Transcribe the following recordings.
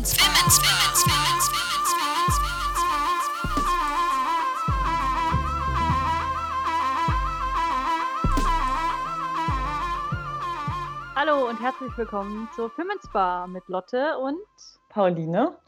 Women's Women's Women's Women's Hallo und herzlich willkommen zur Women's Bar mit Lotte und Pauline.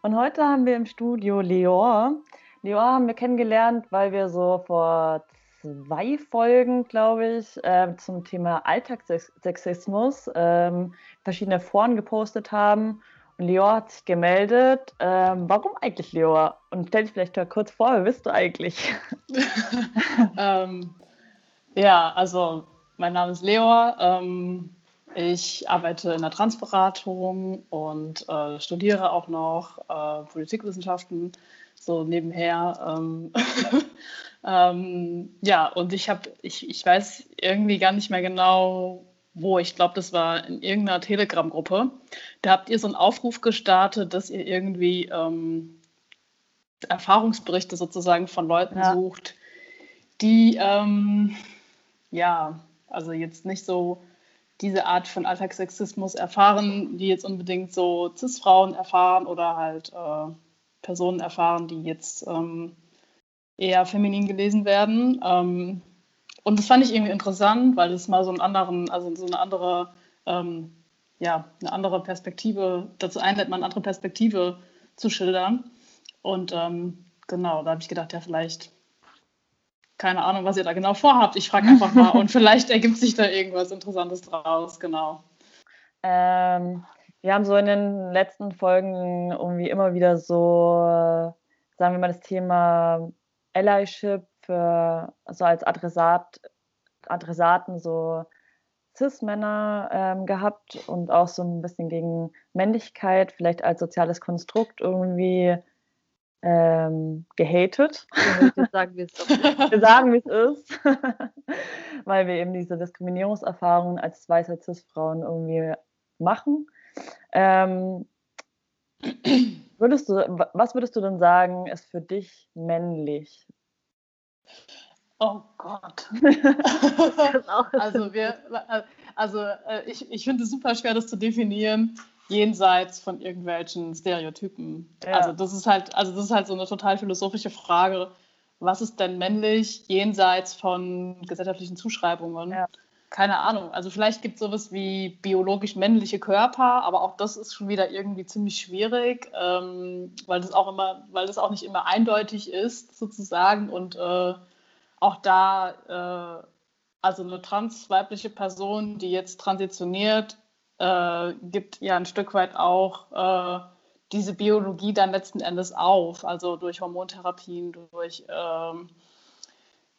Und heute haben wir im Studio Leor. Leor haben wir kennengelernt, weil wir so vor zwei Folgen, glaube ich, äh, zum Thema Alltagssexismus ähm, verschiedene Foren gepostet haben. Leor hat sich gemeldet. Ähm, warum eigentlich Leor? Und stell dich vielleicht mal kurz vor, wer bist du eigentlich? ähm, ja, also mein Name ist Leor. Ähm, ich arbeite in der Transberatung und äh, studiere auch noch äh, Politikwissenschaften so nebenher. Ähm, ähm, ja, und ich habe, ich, ich weiß irgendwie gar nicht mehr genau, wo. Ich glaube, das war in irgendeiner Telegram-Gruppe. Da habt ihr so einen Aufruf gestartet, dass ihr irgendwie ähm, Erfahrungsberichte sozusagen von Leuten ja. sucht, die ähm, ja, also jetzt nicht so diese Art von Alltagssexismus erfahren, die jetzt unbedingt so CIS-Frauen erfahren oder halt äh, Personen erfahren, die jetzt ähm, eher feminin gelesen werden. Ähm, und das fand ich irgendwie interessant, weil es mal so einen anderen, also so eine andere, ähm, ja, eine andere Perspektive dazu einlädt, mal eine andere Perspektive zu schildern. Und ähm, genau, da habe ich gedacht, ja, vielleicht, keine Ahnung, was ihr da genau vorhabt. Ich frage einfach mal und vielleicht ergibt sich da irgendwas Interessantes draus, genau. Ähm, wir haben so in den letzten Folgen irgendwie immer wieder so, sagen wir mal, das Thema Allyship für, so als Adressat, Adressaten so Cis-Männer ähm, gehabt und auch so ein bisschen gegen Männlichkeit, vielleicht als soziales Konstrukt irgendwie ähm, gehatet. Wir sagen, wie es ist. Wir sagen, wie es ist. Weil wir eben diese Diskriminierungserfahrungen als weiße Cis-Frauen irgendwie machen. Ähm, würdest du, was würdest du denn sagen, ist für dich männlich? Oh Gott. also wir, also äh, ich, ich finde es super schwer, das zu definieren, jenseits von irgendwelchen Stereotypen. Ja. Also das ist halt, also das ist halt so eine total philosophische Frage. Was ist denn männlich jenseits von gesellschaftlichen Zuschreibungen? Ja keine Ahnung. Also vielleicht gibt es sowas wie biologisch männliche Körper, aber auch das ist schon wieder irgendwie ziemlich schwierig, ähm, weil das auch immer, weil das auch nicht immer eindeutig ist sozusagen und äh, auch da, äh, also eine transweibliche Person, die jetzt transitioniert, äh, gibt ja ein Stück weit auch äh, diese Biologie dann letzten Endes auf, also durch Hormontherapien, durch ähm,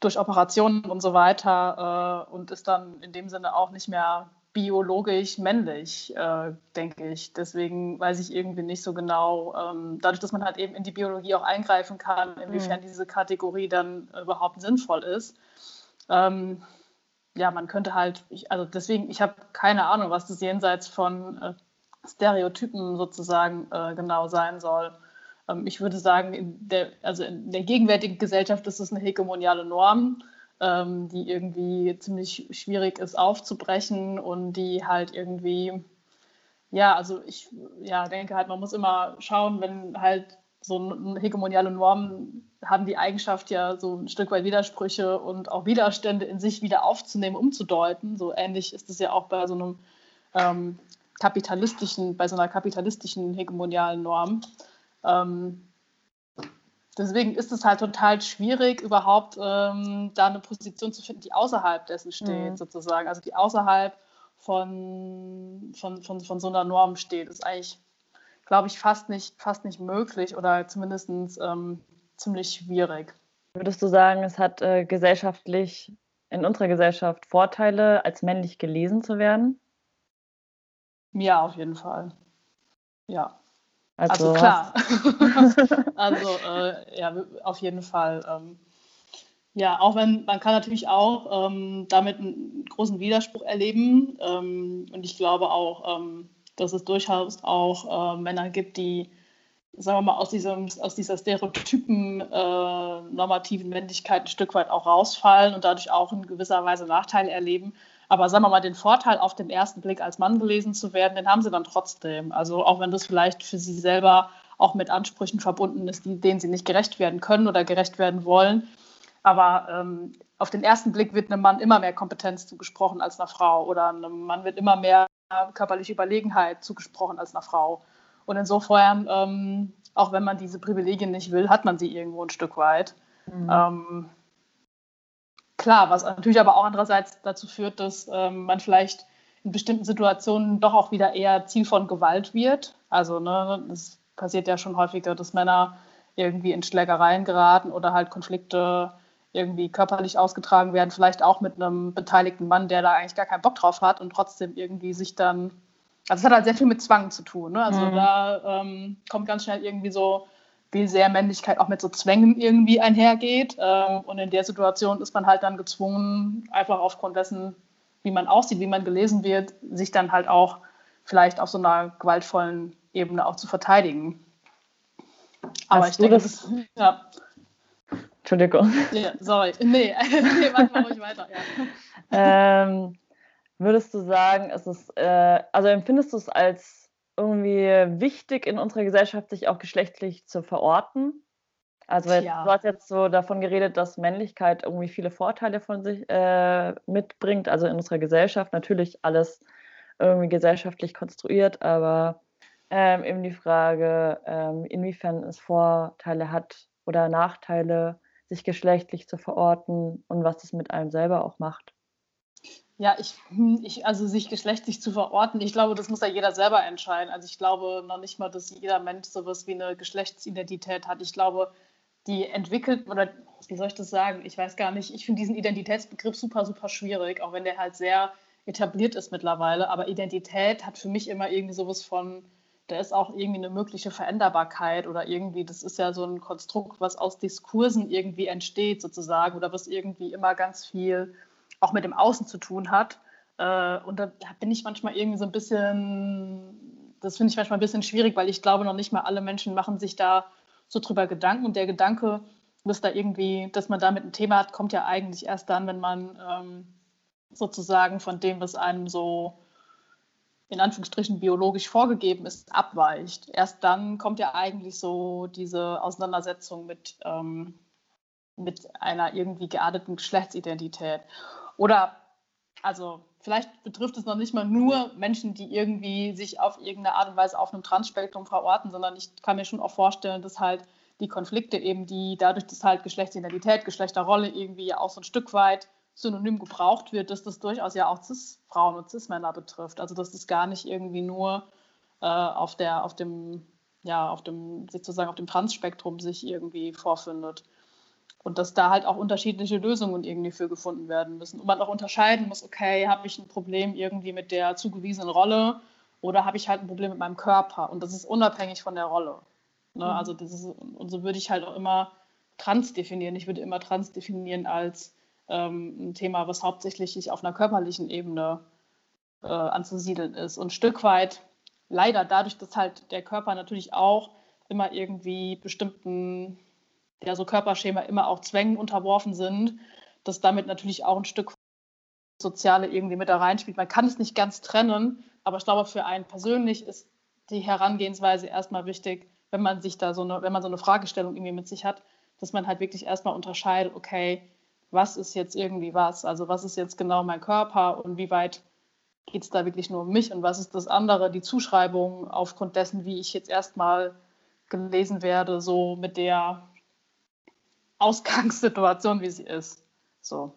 durch Operationen und so weiter äh, und ist dann in dem Sinne auch nicht mehr biologisch männlich, äh, denke ich. Deswegen weiß ich irgendwie nicht so genau, ähm, dadurch, dass man halt eben in die Biologie auch eingreifen kann, inwiefern mhm. diese Kategorie dann überhaupt sinnvoll ist. Ähm, ja, man könnte halt, ich, also deswegen, ich habe keine Ahnung, was das jenseits von äh, Stereotypen sozusagen äh, genau sein soll. Ähm, ich würde sagen, in der, also in der gegenwärtigen Gesellschaft ist es eine hegemoniale Norm, ähm, die irgendwie ziemlich schwierig ist aufzubrechen und die halt irgendwie, ja, also ich ja, denke halt, man muss immer schauen, wenn halt so hegemoniale Normen haben die Eigenschaft ja so ein Stück weit Widersprüche und auch Widerstände in sich wieder aufzunehmen, umzudeuten. So ähnlich ist es ja auch bei so einem ähm, kapitalistischen, bei so einer kapitalistischen hegemonialen Norm. Ähm, deswegen ist es halt total schwierig, überhaupt ähm, da eine Position zu finden, die außerhalb dessen steht, mhm. sozusagen. Also die außerhalb von, von, von, von so einer Norm steht. Ist eigentlich, glaube ich, fast nicht, fast nicht möglich oder zumindest ähm, ziemlich schwierig. Würdest du sagen, es hat äh, gesellschaftlich in unserer Gesellschaft Vorteile, als männlich gelesen zu werden? Ja, auf jeden Fall. Ja. Also, also klar. also äh, ja, auf jeden Fall. Ähm, ja, auch wenn man kann natürlich auch ähm, damit einen großen Widerspruch erleben. Ähm, und ich glaube auch, ähm, dass es durchaus auch äh, Männer gibt, die, sagen wir mal, aus, diesem, aus dieser stereotypen äh, normativen Männlichkeit ein Stück weit auch rausfallen und dadurch auch in gewisser Weise Nachteile erleben. Aber sagen wir mal, den Vorteil auf den ersten Blick als Mann gelesen zu werden, den haben sie dann trotzdem. Also auch wenn das vielleicht für sie selber auch mit Ansprüchen verbunden ist, die, denen sie nicht gerecht werden können oder gerecht werden wollen. Aber ähm, auf den ersten Blick wird einem Mann immer mehr Kompetenz zugesprochen als einer Frau oder einem Mann wird immer mehr körperliche Überlegenheit zugesprochen als einer Frau. Und insofern, ähm, auch wenn man diese Privilegien nicht will, hat man sie irgendwo ein Stück weit. Mhm. Ähm, klar, was natürlich aber auch andererseits dazu führt, dass ähm, man vielleicht in bestimmten Situationen doch auch wieder eher Ziel von Gewalt wird. Also ne, es passiert ja schon häufiger, dass Männer irgendwie in Schlägereien geraten oder halt Konflikte irgendwie körperlich ausgetragen werden, vielleicht auch mit einem beteiligten Mann, der da eigentlich gar keinen Bock drauf hat und trotzdem irgendwie sich dann, also es hat halt sehr viel mit Zwang zu tun. Ne? Also mhm. da ähm, kommt ganz schnell irgendwie so, wie sehr Männlichkeit auch mit so Zwängen irgendwie einhergeht. Ähm, und in der Situation ist man halt dann gezwungen, einfach aufgrund dessen, wie man aussieht, wie man gelesen wird, sich dann halt auch vielleicht auf so einer gewaltvollen Ebene auch zu verteidigen. Aber Hast ich denke, das, das ja. Entschuldigung. Ja, sorry. Nee, nee mach mal ruhig weiter. Ja. Ähm, würdest du sagen, ist es, äh, also empfindest du es als irgendwie wichtig in unserer Gesellschaft, sich auch geschlechtlich zu verorten? Also jetzt, du hast jetzt so davon geredet, dass Männlichkeit irgendwie viele Vorteile von sich äh, mitbringt, also in unserer Gesellschaft natürlich alles irgendwie gesellschaftlich konstruiert, aber ähm, eben die Frage, ähm, inwiefern es Vorteile hat oder Nachteile, sich geschlechtlich zu verorten und was das mit einem selber auch macht. Ja, ich, hm, ich, also sich geschlechtlich zu verorten, ich glaube, das muss ja jeder selber entscheiden. Also ich glaube noch nicht mal, dass jeder Mensch sowas wie eine Geschlechtsidentität hat. Ich glaube, die entwickelt, oder wie soll ich das sagen? Ich weiß gar nicht, ich finde diesen Identitätsbegriff super, super schwierig, auch wenn der halt sehr etabliert ist mittlerweile. Aber Identität hat für mich immer irgendwie sowas von da ist auch irgendwie eine mögliche Veränderbarkeit oder irgendwie, das ist ja so ein Konstrukt, was aus Diskursen irgendwie entsteht sozusagen oder was irgendwie immer ganz viel auch mit dem Außen zu tun hat. Äh, und da bin ich manchmal irgendwie so ein bisschen, das finde ich manchmal ein bisschen schwierig, weil ich glaube noch nicht mal alle Menschen machen sich da so drüber Gedanken und der Gedanke, dass da irgendwie, dass man damit ein Thema hat, kommt ja eigentlich erst dann, wenn man ähm, sozusagen von dem, was einem so in Anführungsstrichen biologisch vorgegeben ist, abweicht. Erst dann kommt ja eigentlich so diese Auseinandersetzung mit, ähm, mit einer irgendwie gearteten Geschlechtsidentität. Oder, also vielleicht betrifft es noch nicht mal nur Menschen, die irgendwie sich auf irgendeine Art und Weise auf einem Transspektrum verorten, sondern ich kann mir schon auch vorstellen, dass halt die Konflikte eben, die dadurch, dass halt Geschlechtsidentität, Geschlechterrolle irgendwie auch so ein Stück weit synonym gebraucht wird, dass das durchaus ja auch Cis-Frauen und Cis-Männer betrifft. Also dass das gar nicht irgendwie nur äh, auf, der, auf dem, ja, auf dem, sozusagen auf dem Transspektrum sich irgendwie vorfindet. Und dass da halt auch unterschiedliche Lösungen irgendwie für gefunden werden müssen. Und man auch unterscheiden muss, okay, habe ich ein Problem irgendwie mit der zugewiesenen Rolle oder habe ich halt ein Problem mit meinem Körper? Und das ist unabhängig von der Rolle. Ne? Mhm. Also das ist, und so würde ich halt auch immer trans definieren. Ich würde immer trans definieren als ähm, ein Thema, was hauptsächlich auf einer körperlichen Ebene äh, anzusiedeln ist. Und ein Stück weit, leider dadurch, dass halt der Körper natürlich auch immer irgendwie bestimmten, ja, so Körperschema immer auch Zwängen unterworfen sind, dass damit natürlich auch ein Stück Soziale irgendwie mit da reinspielt. Man kann es nicht ganz trennen, aber ich glaube, für einen persönlich ist die Herangehensweise erstmal wichtig, wenn man sich da so eine, wenn man so eine Fragestellung irgendwie mit sich hat, dass man halt wirklich erstmal unterscheidet, okay, was ist jetzt irgendwie was? Also was ist jetzt genau mein Körper und wie weit geht es da wirklich nur um mich und was ist das andere, die Zuschreibung aufgrund dessen, wie ich jetzt erstmal gelesen werde, so mit der Ausgangssituation, wie sie ist. So.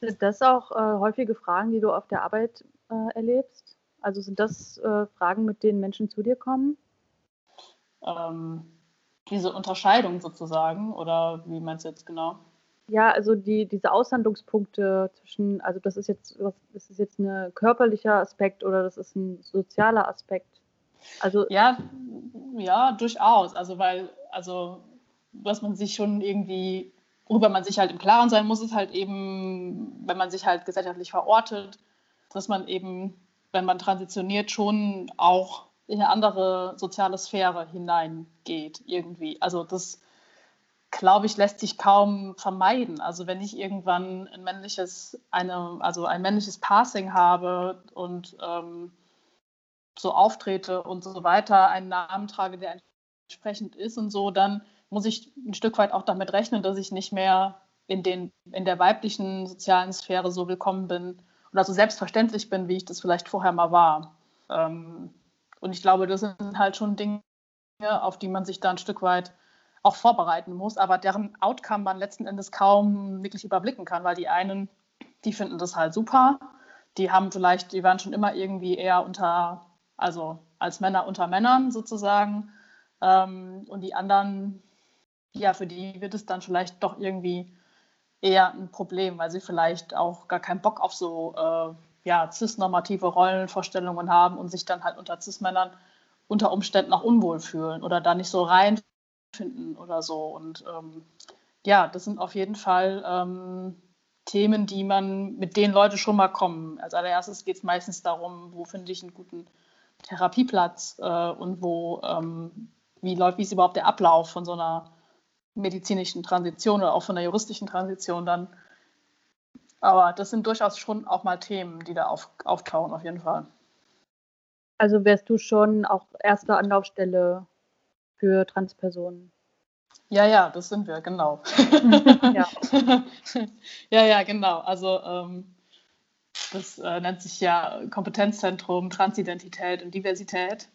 Sind das auch äh, häufige Fragen, die du auf der Arbeit äh, erlebst? Also sind das äh, Fragen, mit denen Menschen zu dir kommen? Ähm, diese Unterscheidung sozusagen, oder wie meinst du jetzt genau? Ja, also die, diese Aushandlungspunkte zwischen, also das ist jetzt was, das ist jetzt ein körperlicher Aspekt oder das ist ein sozialer Aspekt. Also ja, ja, durchaus. Also weil, also was man sich schon irgendwie, worüber man sich halt im Klaren sein muss, ist halt eben, wenn man sich halt gesellschaftlich verortet, dass man eben, wenn man transitioniert, schon auch in eine andere soziale Sphäre hineingeht irgendwie. Also das glaube ich, lässt sich kaum vermeiden. Also wenn ich irgendwann ein männliches, eine, also ein männliches Passing habe und ähm, so auftrete und so weiter, einen Namen trage, der entsprechend ist und so, dann muss ich ein Stück weit auch damit rechnen, dass ich nicht mehr in, den, in der weiblichen sozialen Sphäre so willkommen bin oder so selbstverständlich bin, wie ich das vielleicht vorher mal war. Ähm, und ich glaube, das sind halt schon Dinge, auf die man sich da ein Stück weit auch vorbereiten muss, aber deren Outcome man letzten Endes kaum wirklich überblicken kann, weil die einen, die finden das halt super, die haben vielleicht, die waren schon immer irgendwie eher unter, also als Männer unter Männern sozusagen. Ähm, und die anderen, ja, für die wird es dann vielleicht doch irgendwie eher ein Problem, weil sie vielleicht auch gar keinen Bock auf so äh, ja, cis-normative Rollenvorstellungen haben und sich dann halt unter cis-Männern unter Umständen auch unwohl fühlen oder da nicht so rein finden oder so. Und ähm, ja, das sind auf jeden Fall ähm, Themen, die man mit denen Leute schon mal kommen. Als allererstes geht es meistens darum, wo finde ich einen guten Therapieplatz äh, und wo, ähm, wie läuft, wie ist überhaupt der Ablauf von so einer medizinischen Transition oder auch von der juristischen Transition dann. Aber das sind durchaus schon auch mal Themen, die da auf, auftauchen, auf jeden Fall. Also wärst du schon auch erste Anlaufstelle für Transpersonen. Ja, ja, das sind wir, genau. ja. ja, ja, genau. Also ähm, das äh, nennt sich ja Kompetenzzentrum Transidentität und Diversität,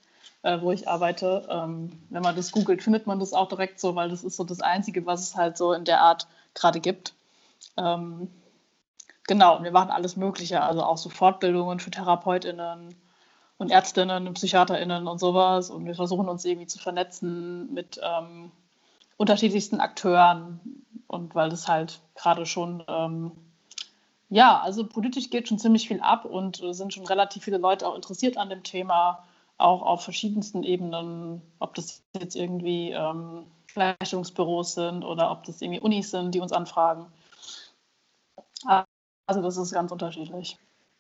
äh, wo ich arbeite. Ähm, wenn man das googelt, findet man das auch direkt so, weil das ist so das Einzige, was es halt so in der Art gerade gibt. Ähm, genau, wir machen alles Mögliche, also auch so Fortbildungen für TherapeutInnen, und Ärztinnen und PsychiaterInnen und sowas. Und wir versuchen uns irgendwie zu vernetzen mit ähm, unterschiedlichsten Akteuren. Und weil das halt gerade schon, ähm, ja, also politisch geht schon ziemlich viel ab und äh, sind schon relativ viele Leute auch interessiert an dem Thema, auch auf verschiedensten Ebenen, ob das jetzt irgendwie ähm, Gleichstellungsbüros sind oder ob das irgendwie Unis sind, die uns anfragen. Also das ist ganz unterschiedlich.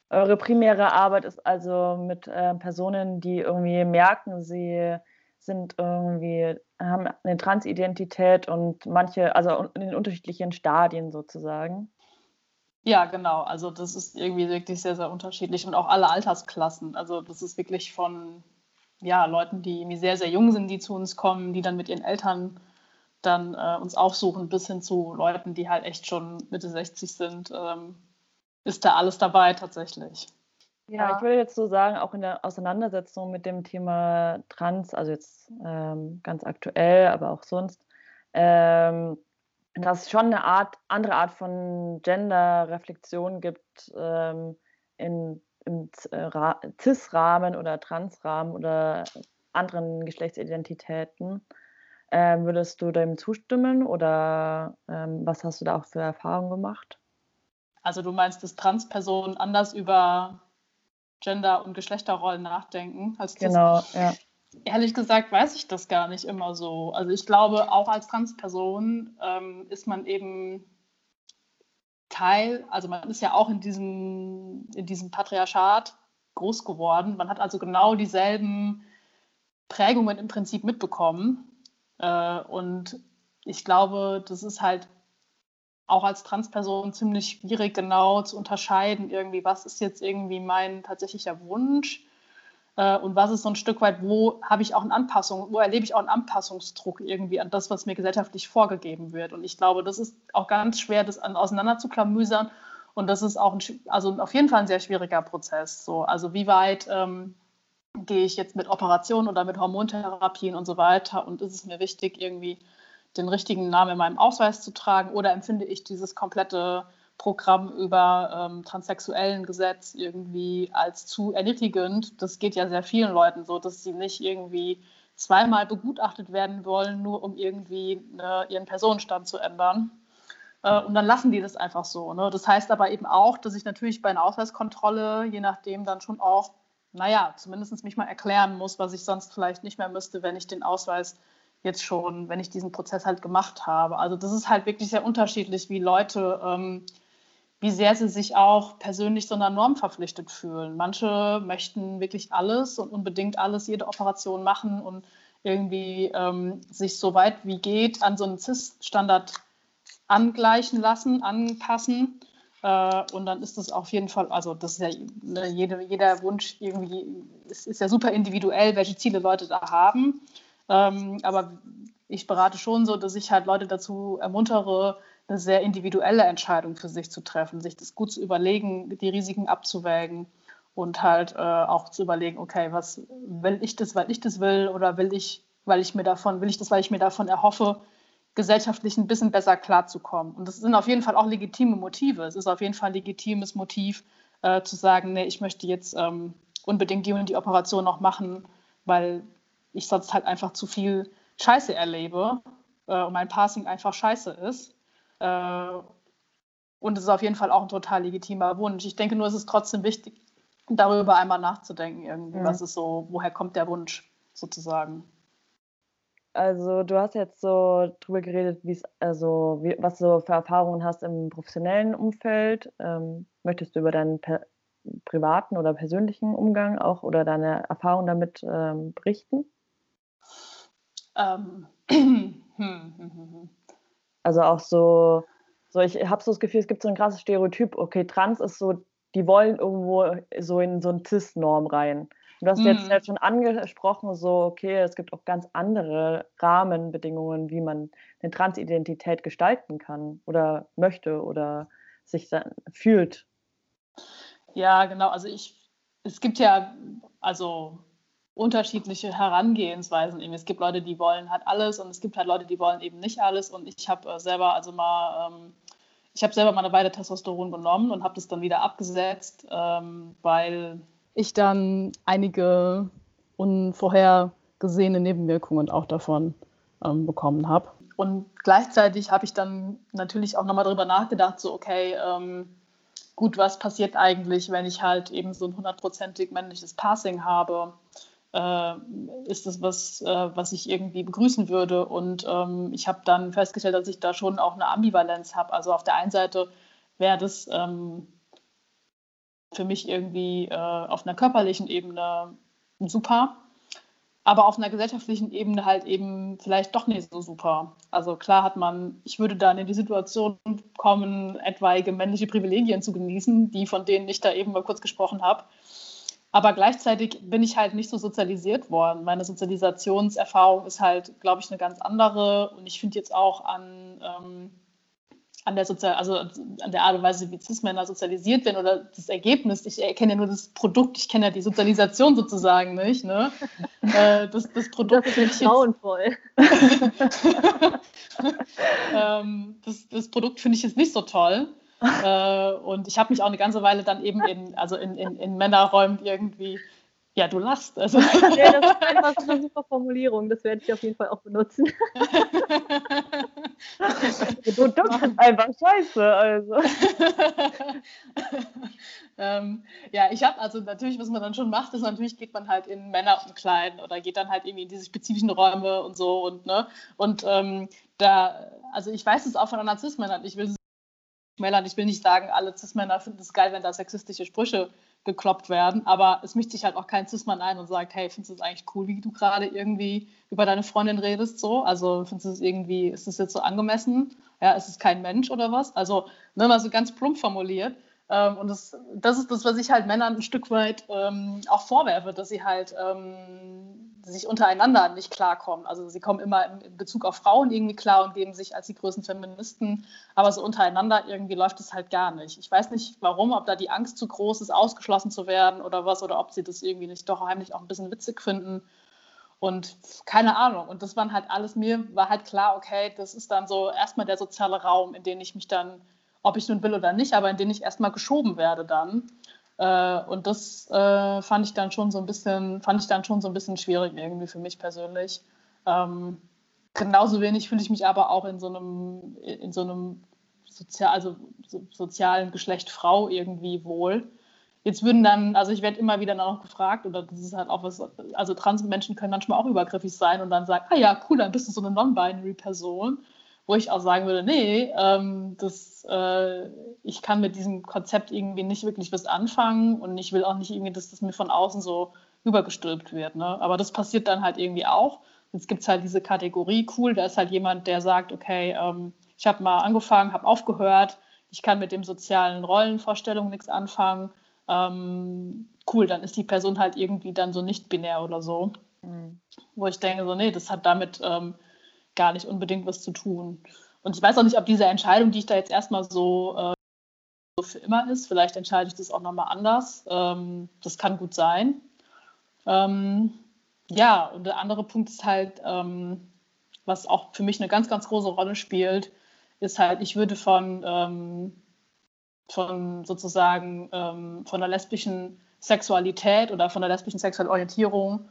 Eure primäre Arbeit ist also mit äh, Personen, die irgendwie merken, sie sind irgendwie, haben eine Transidentität und manche, also in unterschiedlichen Stadien sozusagen. Ja, genau. Also das ist irgendwie wirklich sehr, sehr unterschiedlich und auch alle Altersklassen. Also das ist wirklich von ja, Leuten, die irgendwie sehr, sehr jung sind, die zu uns kommen, die dann mit ihren Eltern dann äh, uns aufsuchen, bis hin zu Leuten, die halt echt schon Mitte 60 sind, ähm, ist da alles dabei tatsächlich. Ja, ich würde jetzt so sagen, auch in der Auseinandersetzung mit dem Thema Trans, also jetzt ähm, ganz aktuell, aber auch sonst, ähm, dass es schon eine Art, andere Art von Gender-Reflexion gibt ähm, in, im CIS-Rahmen oder Trans-Rahmen oder anderen Geschlechtsidentitäten. Ähm, würdest du dem zustimmen oder ähm, was hast du da auch für Erfahrungen gemacht? Also du meinst, dass Transpersonen anders über Gender- und Geschlechterrollen nachdenken als Genau, ja. Ehrlich gesagt weiß ich das gar nicht immer so. Also ich glaube, auch als Transperson ähm, ist man eben Teil, also man ist ja auch in diesem, in diesem Patriarchat groß geworden. Man hat also genau dieselben Prägungen im Prinzip mitbekommen. Äh, und ich glaube, das ist halt auch als Transperson ziemlich schwierig genau zu unterscheiden, irgendwie, was ist jetzt irgendwie mein tatsächlicher Wunsch und was ist so ein Stück weit, wo habe ich auch eine Anpassung, wo erlebe ich auch einen Anpassungsdruck irgendwie an das, was mir gesellschaftlich vorgegeben wird. Und ich glaube, das ist auch ganz schwer, das auseinanderzuklamüsern. Und das ist auch ein, also auf jeden Fall ein sehr schwieriger Prozess. So. Also wie weit ähm, gehe ich jetzt mit Operationen oder mit Hormontherapien und so weiter und ist es mir wichtig, irgendwie den richtigen Namen in meinem Ausweis zu tragen oder empfinde ich dieses komplette Programm über ähm, transsexuellen Gesetz irgendwie als zu erniedrigend. Das geht ja sehr vielen Leuten so, dass sie nicht irgendwie zweimal begutachtet werden wollen, nur um irgendwie ne, ihren Personenstand zu ändern. Äh, und dann lassen die das einfach so. Ne? Das heißt aber eben auch, dass ich natürlich bei einer Ausweiskontrolle, je nachdem, dann schon auch, naja, zumindest mich mal erklären muss, was ich sonst vielleicht nicht mehr müsste, wenn ich den Ausweis jetzt schon, wenn ich diesen Prozess halt gemacht habe. Also das ist halt wirklich sehr unterschiedlich, wie Leute, ähm, wie sehr sie sich auch persönlich so einer Norm verpflichtet fühlen. Manche möchten wirklich alles und unbedingt alles, jede Operation machen und irgendwie ähm, sich so weit wie geht an so einen CIS-Standard angleichen lassen, anpassen. Äh, und dann ist das auf jeden Fall, also das ist ja ne, jede, jeder Wunsch irgendwie, es ist ja super individuell, welche Ziele Leute da haben. Ähm, aber ich berate schon so, dass ich halt Leute dazu ermuntere, eine sehr individuelle Entscheidung für sich zu treffen, sich das gut zu überlegen, die Risiken abzuwägen und halt äh, auch zu überlegen, okay, was will ich das, weil ich das will oder will ich, weil ich mir davon, will ich das, weil ich mir davon erhoffe, gesellschaftlich ein bisschen besser klarzukommen. Und das sind auf jeden Fall auch legitime Motive. Es ist auf jeden Fall ein legitimes Motiv, äh, zu sagen, nee, ich möchte jetzt ähm, unbedingt die und die Operation noch machen, weil ich sonst halt einfach zu viel Scheiße erlebe äh, und mein Passing einfach scheiße ist. Äh, und es ist auf jeden Fall auch ein total legitimer Wunsch. Ich denke nur, es ist trotzdem wichtig, darüber einmal nachzudenken, irgendwie, mhm. was ist so, woher kommt der Wunsch sozusagen. Also du hast jetzt so drüber geredet, wie es, also wie, was du für Erfahrungen hast im professionellen Umfeld. Ähm, möchtest du über deinen privaten oder persönlichen Umgang auch oder deine Erfahrungen damit ähm, berichten? Ähm. also auch so, so ich habe so das Gefühl, es gibt so ein krasses Stereotyp, okay, trans ist so, die wollen irgendwo so in so eine Cis-Norm rein. Und du hast mhm. jetzt, jetzt schon angesprochen, so, okay, es gibt auch ganz andere Rahmenbedingungen, wie man eine Transidentität gestalten kann oder möchte oder sich dann fühlt. Ja, genau. Also ich, es gibt ja also unterschiedliche Herangehensweisen. Es gibt Leute, die wollen halt alles und es gibt halt Leute, die wollen eben nicht alles. Und ich habe äh, selber also mal, ähm, ich habe selber mal eine Weile Testosteron genommen und habe das dann wieder abgesetzt, ähm, weil ich dann einige unvorhergesehene Nebenwirkungen auch davon ähm, bekommen habe. Und gleichzeitig habe ich dann natürlich auch nochmal darüber nachgedacht, so okay, gut, was passiert eigentlich, wenn ich halt eben so ein hundertprozentig männliches Passing habe? Äh, ist das was, äh, was ich irgendwie begrüßen würde? Und ähm, ich habe dann festgestellt, dass ich da schon auch eine Ambivalenz habe. Also auf der einen Seite wäre das ähm, für mich irgendwie äh, auf einer körperlichen Ebene super, aber auf einer gesellschaftlichen Ebene halt eben vielleicht doch nicht so super. Also klar hat man, ich würde dann in die Situation kommen, etwaige männliche Privilegien zu genießen, die von denen ich da eben mal kurz gesprochen habe. Aber gleichzeitig bin ich halt nicht so sozialisiert worden. Meine Sozialisationserfahrung ist halt, glaube ich, eine ganz andere. Und ich finde jetzt auch an ähm, an der Sozial also an der Art und Weise, wie Cis-Männer sozialisiert werden oder das Ergebnis. Ich erkenne ja nur das Produkt, ich kenne ja die Sozialisation sozusagen nicht. Ne? Äh, das, das Produkt das ist grauenvoll. ähm, das, das Produkt finde ich jetzt nicht so toll. Äh, und ich habe mich auch eine ganze Weile dann eben in, also in, in, in Männerräumen irgendwie ja, du lachst. Also. Ja, das ist einfach so eine super Formulierung. Das werde ich auf jeden Fall auch benutzen. du duckst einfach scheiße. Also. ähm, ja, ich habe also natürlich, was man dann schon macht, ist natürlich geht man halt in Männerumkleiden oder geht dann halt irgendwie in diese spezifischen Räume und so und ne und ähm, da, also ich weiß es auch von anderen Cis-Männern. Ich will schmälern. Ich will nicht sagen, alle Cis-Männer finden es geil, wenn da sexistische Sprüche gekloppt werden, aber es mischt sich halt auch kein Cis-Mann ein und sagt, hey, findest du es eigentlich cool, wie du gerade irgendwie über deine Freundin redest, so? Also findest du es irgendwie, ist das jetzt so angemessen? Ja, ist es kein Mensch oder was? Also, ne, mal so ganz plump formuliert. Ähm, und das, das ist das, was ich halt Männern ein Stück weit ähm, auch vorwerfe, dass sie halt ähm, sich untereinander nicht klarkommen. Also sie kommen immer in Bezug auf Frauen irgendwie klar und geben sich als die größten Feministen, aber so untereinander irgendwie läuft es halt gar nicht. Ich weiß nicht warum, ob da die Angst zu groß ist, ausgeschlossen zu werden oder was, oder ob sie das irgendwie nicht doch heimlich auch ein bisschen witzig finden. Und keine Ahnung. Und das waren halt alles, mir war halt klar, okay, das ist dann so erstmal der soziale Raum, in den ich mich dann ob ich nun will oder nicht, aber in denen ich erstmal geschoben werde dann. Äh, und das äh, fand ich dann schon so ein bisschen, fand ich dann schon so ein bisschen schwierig irgendwie für mich persönlich. Ähm, genauso wenig fühle ich mich aber auch in so einem, in so einem sozial, also so, sozialen Geschlecht Frau irgendwie wohl. Jetzt würden dann, also ich werde immer wieder noch gefragt, oder das ist halt auch was, also Transmenschen können manchmal auch übergriffig sein und dann sagen, ah ja, cool, dann bist du so eine non-binary Person wo ich auch sagen würde, nee, ähm, das, äh, ich kann mit diesem Konzept irgendwie nicht wirklich was anfangen und ich will auch nicht irgendwie, dass das mir von außen so rübergestülpt wird. Ne? Aber das passiert dann halt irgendwie auch. Jetzt gibt es halt diese Kategorie, cool, da ist halt jemand, der sagt, okay, ähm, ich habe mal angefangen, habe aufgehört, ich kann mit dem sozialen Rollenvorstellungen nichts anfangen. Ähm, cool, dann ist die Person halt irgendwie dann so nicht binär oder so. Mhm. Wo ich denke, so, nee, das hat damit ähm, gar nicht unbedingt was zu tun. Und ich weiß auch nicht, ob diese Entscheidung, die ich da jetzt erstmal so, äh, so für immer ist, vielleicht entscheide ich das auch nochmal anders. Ähm, das kann gut sein. Ähm, ja, und der andere Punkt ist halt, ähm, was auch für mich eine ganz, ganz große Rolle spielt, ist halt, ich würde von, ähm, von sozusagen ähm, von der lesbischen Sexualität oder von der lesbischen sexuellen Orientierung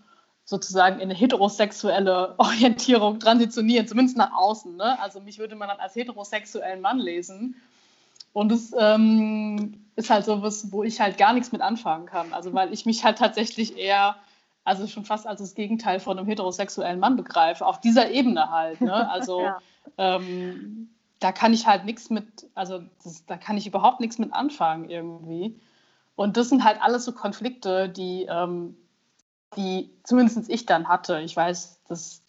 sozusagen in eine heterosexuelle Orientierung transitionieren, zumindest nach außen. Ne? Also mich würde man dann als heterosexuellen Mann lesen. Und es ähm, ist halt so was, wo ich halt gar nichts mit anfangen kann. Also weil ich mich halt tatsächlich eher, also schon fast als das Gegenteil von einem heterosexuellen Mann begreife, auf dieser Ebene halt. Ne? Also ja. ähm, da kann ich halt nichts mit, also das, da kann ich überhaupt nichts mit anfangen irgendwie. Und das sind halt alles so Konflikte, die, ähm, die zumindest ich dann hatte. Ich weiß, das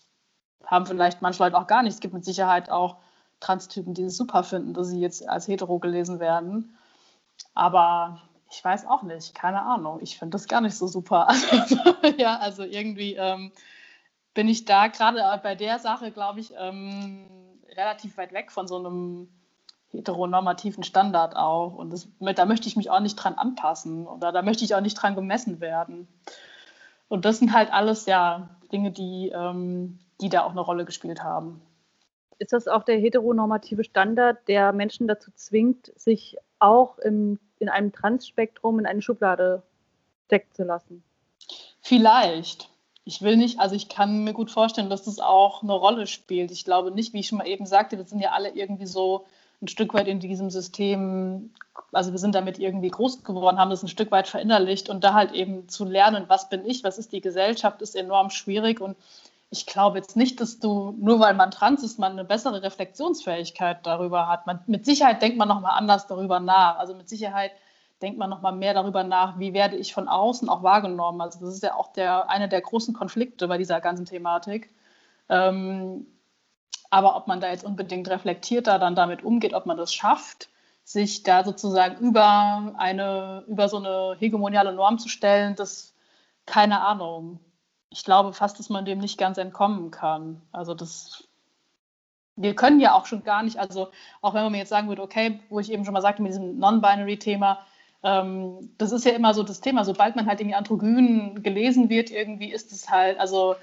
haben vielleicht manche Leute auch gar nicht. Es gibt mit Sicherheit auch Transtypen, die es super finden, dass sie jetzt als hetero gelesen werden. Aber ich weiß auch nicht, keine Ahnung. Ich finde das gar nicht so super. Also, ja, also irgendwie ähm, bin ich da gerade bei der Sache, glaube ich, ähm, relativ weit weg von so einem heteronormativen Standard auch. Und das, da möchte ich mich auch nicht dran anpassen oder da möchte ich auch nicht dran gemessen werden. Und das sind halt alles ja Dinge, die, ähm, die da auch eine Rolle gespielt haben. Ist das auch der heteronormative Standard, der Menschen dazu zwingt, sich auch im, in einem Transspektrum in eine Schublade stecken zu lassen? Vielleicht ich will nicht, also ich kann mir gut vorstellen, dass das auch eine Rolle spielt. Ich glaube nicht, wie ich schon mal eben sagte, wir sind ja alle irgendwie so ein Stück weit in diesem System, also wir sind damit irgendwie groß geworden, haben das ein Stück weit verinnerlicht und da halt eben zu lernen, was bin ich, was ist die Gesellschaft, ist enorm schwierig und ich glaube jetzt nicht, dass du, nur weil man trans ist, man eine bessere Reflexionsfähigkeit darüber hat. Man, mit Sicherheit denkt man nochmal anders darüber nach. Also mit Sicherheit denkt man nochmal mehr darüber nach, wie werde ich von außen auch wahrgenommen. Also das ist ja auch der, einer der großen Konflikte bei dieser ganzen Thematik. Ähm, aber ob man da jetzt unbedingt reflektierter dann damit umgeht, ob man das schafft, sich da sozusagen über eine, über so eine hegemoniale Norm zu stellen, das keine Ahnung. Ich glaube fast, dass man dem nicht ganz entkommen kann. Also das wir können ja auch schon gar nicht, also auch wenn man mir jetzt sagen würde, okay, wo ich eben schon mal sagte mit diesem Non-Binary-Thema, ähm, das ist ja immer so das Thema, sobald man halt irgendwie androgyn gelesen wird, irgendwie ist es halt, also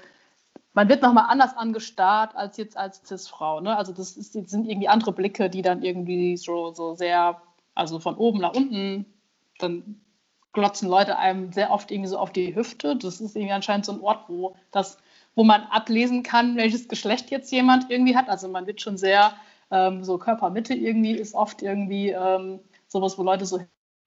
man wird nochmal anders angestarrt als jetzt als Cis-Frau. Ne? Also das, ist, das, sind irgendwie andere Blicke, die dann irgendwie so, so sehr, also von oben nach unten, dann glotzen Leute einem sehr oft irgendwie so auf die Hüfte. Das ist irgendwie anscheinend so ein Ort, wo das, wo man ablesen kann, welches Geschlecht jetzt jemand irgendwie hat. Also man wird schon sehr, ähm, so Körpermitte irgendwie ist oft irgendwie ähm, sowas, wo Leute so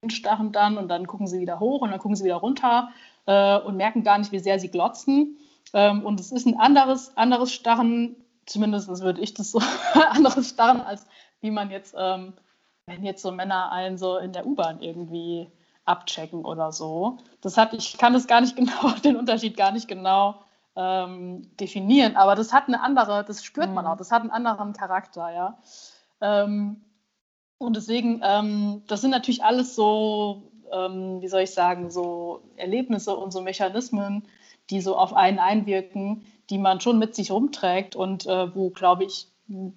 starren dann und dann gucken sie wieder hoch und dann gucken sie wieder runter äh, und merken gar nicht, wie sehr sie glotzen. Ähm, und es ist ein anderes, anderes Starren, zumindest würde ich das so, anderes Starren, als wie man jetzt, ähm, wenn jetzt so Männer einen so in der U-Bahn irgendwie abchecken oder so. Das hat, ich kann das gar nicht genau, den Unterschied gar nicht genau ähm, definieren, aber das hat eine andere, das spürt man mhm. auch, das hat einen anderen Charakter, ja. Ähm, und deswegen, ähm, das sind natürlich alles so, ähm, wie soll ich sagen, so Erlebnisse und so Mechanismen, die so auf einen einwirken, die man schon mit sich rumträgt und äh, wo, glaube ich,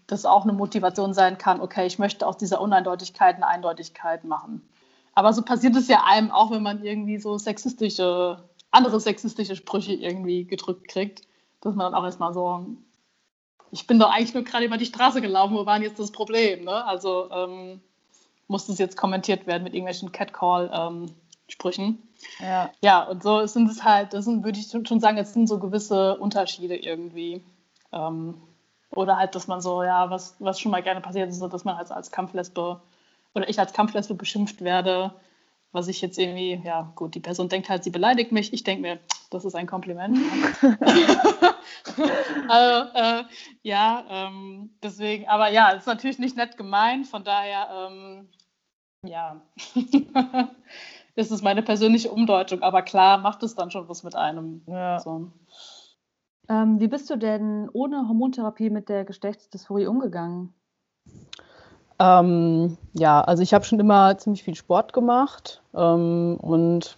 das auch eine Motivation sein kann, okay, ich möchte aus dieser Uneindeutigkeit eine Eindeutigkeit machen. Aber so passiert es ja einem auch, wenn man irgendwie so sexistische, andere sexistische Sprüche irgendwie gedrückt kriegt, dass man dann auch erstmal so ich bin doch eigentlich nur gerade über die Straße gelaufen, wo war denn jetzt das Problem? Ne? Also ähm, muss das jetzt kommentiert werden mit irgendwelchen Catcall-Sprüchen. Ähm, ja. ja, und so sind es halt, das sind, würde ich schon sagen, es sind so gewisse Unterschiede irgendwie. Ähm, oder halt, dass man so, ja, was, was schon mal gerne passiert ist, dass man halt als Kampflesbe oder ich als Kampflesbe beschimpft werde, was ich jetzt irgendwie, ja gut, die Person denkt halt, sie beleidigt mich. Ich denke mir, das ist ein Kompliment. also, äh, ja, ähm, deswegen, aber ja, ist natürlich nicht nett gemeint, von daher, ähm, ja. ist es meine persönliche Umdeutung, aber klar macht es dann schon was mit einem. Ja. So. Ähm, wie bist du denn ohne Hormontherapie mit der Geschlechtsdysphorie umgegangen? Ähm, ja, also ich habe schon immer ziemlich viel Sport gemacht ähm, und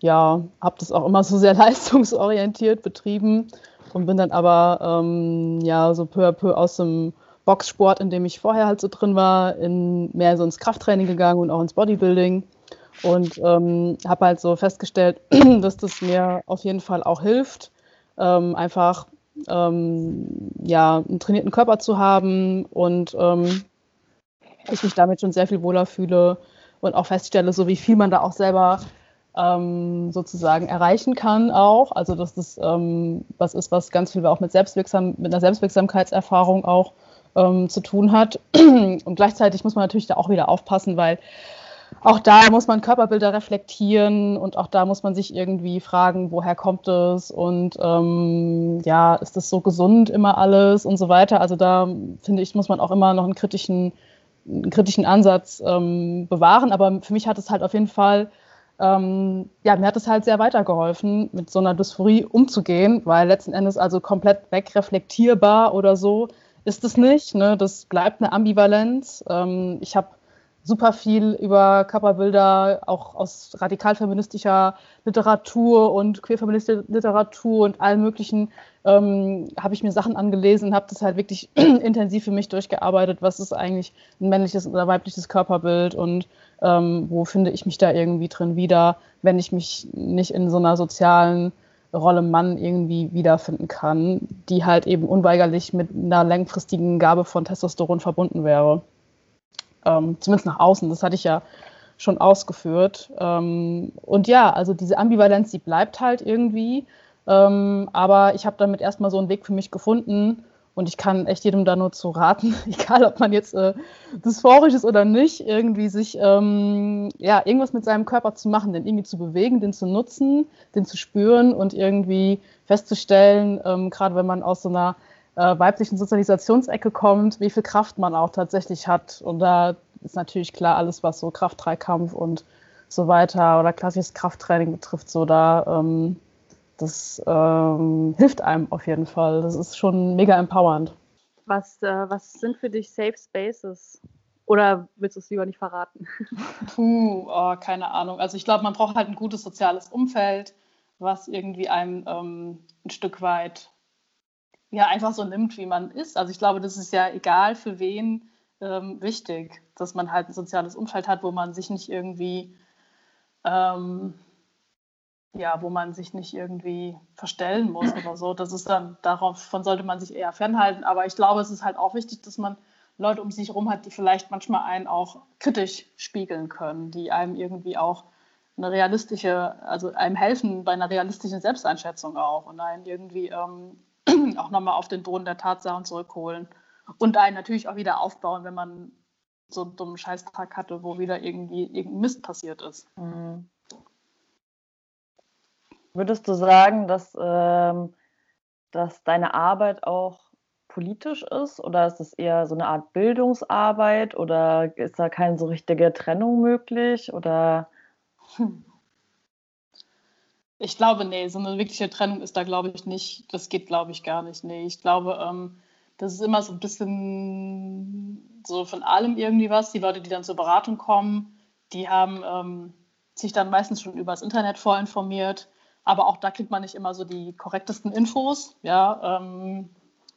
ja, habe das auch immer so sehr leistungsorientiert betrieben und bin dann aber ähm, ja so peu à peu aus dem Boxsport, in dem ich vorher halt so drin war, in mehr so ins Krafttraining gegangen und auch ins Bodybuilding und ähm, habe halt so festgestellt, dass das mir auf jeden Fall auch hilft, ähm, einfach ähm, ja, einen trainierten Körper zu haben und ähm, ich mich damit schon sehr viel wohler fühle und auch feststelle, so wie viel man da auch selber ähm, sozusagen erreichen kann auch. Also dass das ähm, was ist, was ganz viel auch mit, Selbstwirksam mit einer Selbstwirksamkeitserfahrung auch zu tun hat. Und gleichzeitig muss man natürlich da auch wieder aufpassen, weil auch da muss man Körperbilder reflektieren und auch da muss man sich irgendwie fragen, woher kommt es und ähm, ja, ist das so gesund immer alles und so weiter. Also da finde ich, muss man auch immer noch einen kritischen, einen kritischen Ansatz ähm, bewahren. Aber für mich hat es halt auf jeden Fall, ähm, ja, mir hat es halt sehr weitergeholfen, mit so einer Dysphorie umzugehen, weil letzten Endes also komplett wegreflektierbar oder so ist es nicht. Ne? Das bleibt eine Ambivalenz. Ähm, ich habe super viel über Körperbilder, auch aus radikalfeministischer Literatur und queerfeministischer Literatur und allen möglichen, ähm, habe ich mir Sachen angelesen, habe das halt wirklich intensiv für mich durchgearbeitet, was ist eigentlich ein männliches oder weibliches Körperbild und ähm, wo finde ich mich da irgendwie drin wieder, wenn ich mich nicht in so einer sozialen Rolle Mann irgendwie wiederfinden kann, die halt eben unweigerlich mit einer langfristigen Gabe von Testosteron verbunden wäre ähm, zumindest nach außen. Das hatte ich ja schon ausgeführt. Ähm, und ja, also diese Ambivalenz, die bleibt halt irgendwie. Ähm, aber ich habe damit erstmal so einen Weg für mich gefunden. Und ich kann echt jedem da nur zu raten, egal ob man jetzt äh, dysphorisch ist oder nicht, irgendwie sich ähm, ja, irgendwas mit seinem Körper zu machen, den irgendwie zu bewegen, den zu nutzen, den zu spüren und irgendwie festzustellen, ähm, gerade wenn man aus so einer äh, weiblichen Sozialisationsecke kommt, wie viel Kraft man auch tatsächlich hat. Und da ist natürlich klar, alles, was so Kraft-Dreikampf und so weiter oder klassisches Krafttraining betrifft, so da, ähm, das ähm, hilft einem auf jeden Fall. Das ist schon mega empowernd. Was, äh, was sind für dich Safe Spaces? Oder willst du es lieber nicht verraten? Puh, oh, keine Ahnung. Also ich glaube, man braucht halt ein gutes soziales Umfeld, was irgendwie einem ähm, ein Stück weit ja einfach so nimmt, wie man ist. Also ich glaube, das ist ja egal für wen ähm, wichtig, dass man halt ein soziales Umfeld hat, wo man sich nicht irgendwie ähm, ja, wo man sich nicht irgendwie verstellen muss oder so. Das ist dann, davon sollte man sich eher fernhalten. Aber ich glaube, es ist halt auch wichtig, dass man Leute um sich herum hat, die vielleicht manchmal einen auch kritisch spiegeln können, die einem irgendwie auch eine realistische, also einem helfen bei einer realistischen Selbsteinschätzung auch und einen irgendwie ähm, auch nochmal auf den Boden der Tatsachen zurückholen und einen natürlich auch wieder aufbauen, wenn man so einen dummen Scheißtag hatte, wo wieder irgendwie irgendein Mist passiert ist. Mhm. Würdest du sagen, dass, ähm, dass deine Arbeit auch politisch ist oder ist es eher so eine Art Bildungsarbeit oder ist da keine so richtige Trennung möglich oder hm. Ich glaube, nee, so eine wirkliche Trennung ist da, glaube ich, nicht. Das geht, glaube ich, gar nicht. Nee, ich glaube, ähm, das ist immer so ein bisschen so von allem irgendwie was. Die Leute, die dann zur Beratung kommen, die haben ähm, sich dann meistens schon über das Internet vorinformiert. Aber auch da kriegt man nicht immer so die korrektesten Infos. Ja, ähm,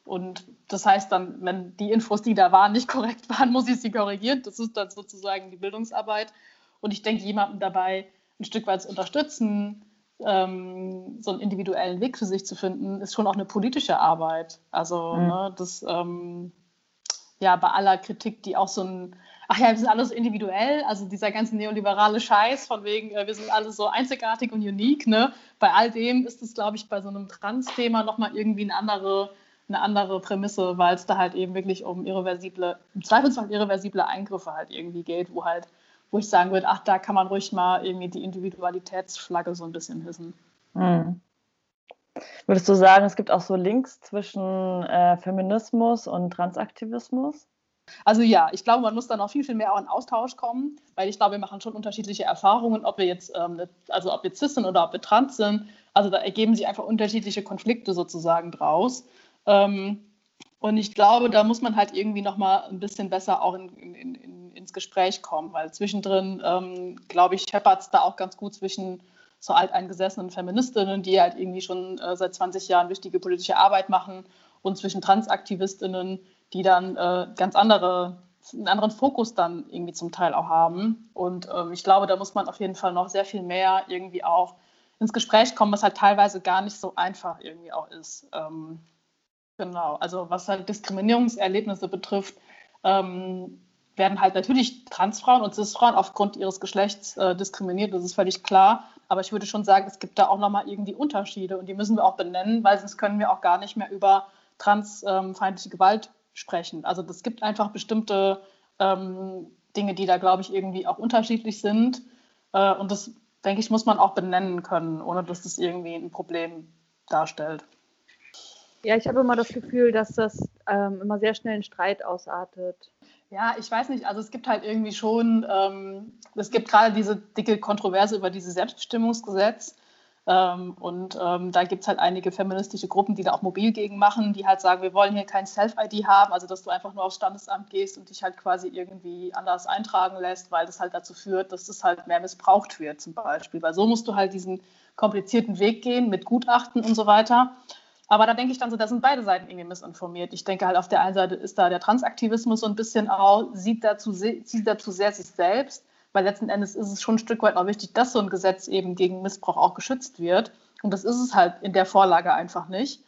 und das heißt dann, wenn die Infos, die da waren, nicht korrekt waren, muss ich sie korrigieren. Das ist dann sozusagen die Bildungsarbeit. Und ich denke, jemanden dabei ein Stück weit zu unterstützen, ähm, so einen individuellen Weg für sich zu finden, ist schon auch eine politische Arbeit. Also mhm. ne, das, ähm, ja, bei aller Kritik, die auch so ein, ach ja, wir sind alle so individuell, also dieser ganze neoliberale Scheiß von wegen, äh, wir sind alle so einzigartig und unique, ne? Bei all dem ist es, glaube ich, bei so einem Trans-Thema nochmal irgendwie eine andere, eine andere Prämisse, weil es da halt eben wirklich um irreversible, im Zweifelsfall irreversible Eingriffe halt irgendwie geht, wo halt wo ich sagen würde, ach, da kann man ruhig mal irgendwie die Individualitätsflagge so ein bisschen hissen. Hm. Würdest du sagen, es gibt auch so Links zwischen äh, Feminismus und Transaktivismus? Also ja, ich glaube, man muss da noch viel, viel mehr auch in Austausch kommen, weil ich glaube, wir machen schon unterschiedliche Erfahrungen, ob wir jetzt, ähm, also ob wir cis sind oder ob wir trans sind. Also da ergeben sich einfach unterschiedliche Konflikte sozusagen draus. Ähm, und ich glaube, da muss man halt irgendwie noch mal ein bisschen besser auch in, in, in, ins Gespräch kommen, weil zwischendrin, ähm, glaube ich, scheppert es da auch ganz gut zwischen so alteingesessenen Feministinnen, die halt irgendwie schon äh, seit 20 Jahren wichtige politische Arbeit machen und zwischen Transaktivistinnen, die dann äh, ganz andere, einen anderen Fokus dann irgendwie zum Teil auch haben. Und ähm, ich glaube, da muss man auf jeden Fall noch sehr viel mehr irgendwie auch ins Gespräch kommen, was halt teilweise gar nicht so einfach irgendwie auch ist. Ähm, genau, also was halt Diskriminierungserlebnisse betrifft, ähm, werden halt natürlich Transfrauen und Cisfrauen aufgrund ihres Geschlechts äh, diskriminiert, das ist völlig klar. Aber ich würde schon sagen, es gibt da auch nochmal irgendwie Unterschiede und die müssen wir auch benennen, weil sonst können wir auch gar nicht mehr über transfeindliche Gewalt sprechen. Also es gibt einfach bestimmte ähm, Dinge, die da, glaube ich, irgendwie auch unterschiedlich sind. Äh, und das, denke ich, muss man auch benennen können, ohne dass das irgendwie ein Problem darstellt. Ja, ich habe immer das Gefühl, dass das ähm, immer sehr schnell in Streit ausartet. Ja, ich weiß nicht. Also es gibt halt irgendwie schon, ähm, es gibt gerade diese dicke Kontroverse über dieses Selbstbestimmungsgesetz. Ähm, und ähm, da gibt es halt einige feministische Gruppen, die da auch mobil gegen machen, die halt sagen, wir wollen hier kein Self-ID haben, also dass du einfach nur aufs Standesamt gehst und dich halt quasi irgendwie anders eintragen lässt, weil das halt dazu führt, dass das halt mehr missbraucht wird zum Beispiel. Weil so musst du halt diesen komplizierten Weg gehen mit Gutachten und so weiter. Aber da denke ich dann so, da sind beide Seiten irgendwie missinformiert. Ich denke halt, auf der einen Seite ist da der Transaktivismus so ein bisschen auch, sieht dazu, sieht dazu sehr sich selbst weil letzten Endes ist es schon ein Stück weit auch wichtig, dass so ein Gesetz eben gegen Missbrauch auch geschützt wird. Und das ist es halt in der Vorlage einfach nicht.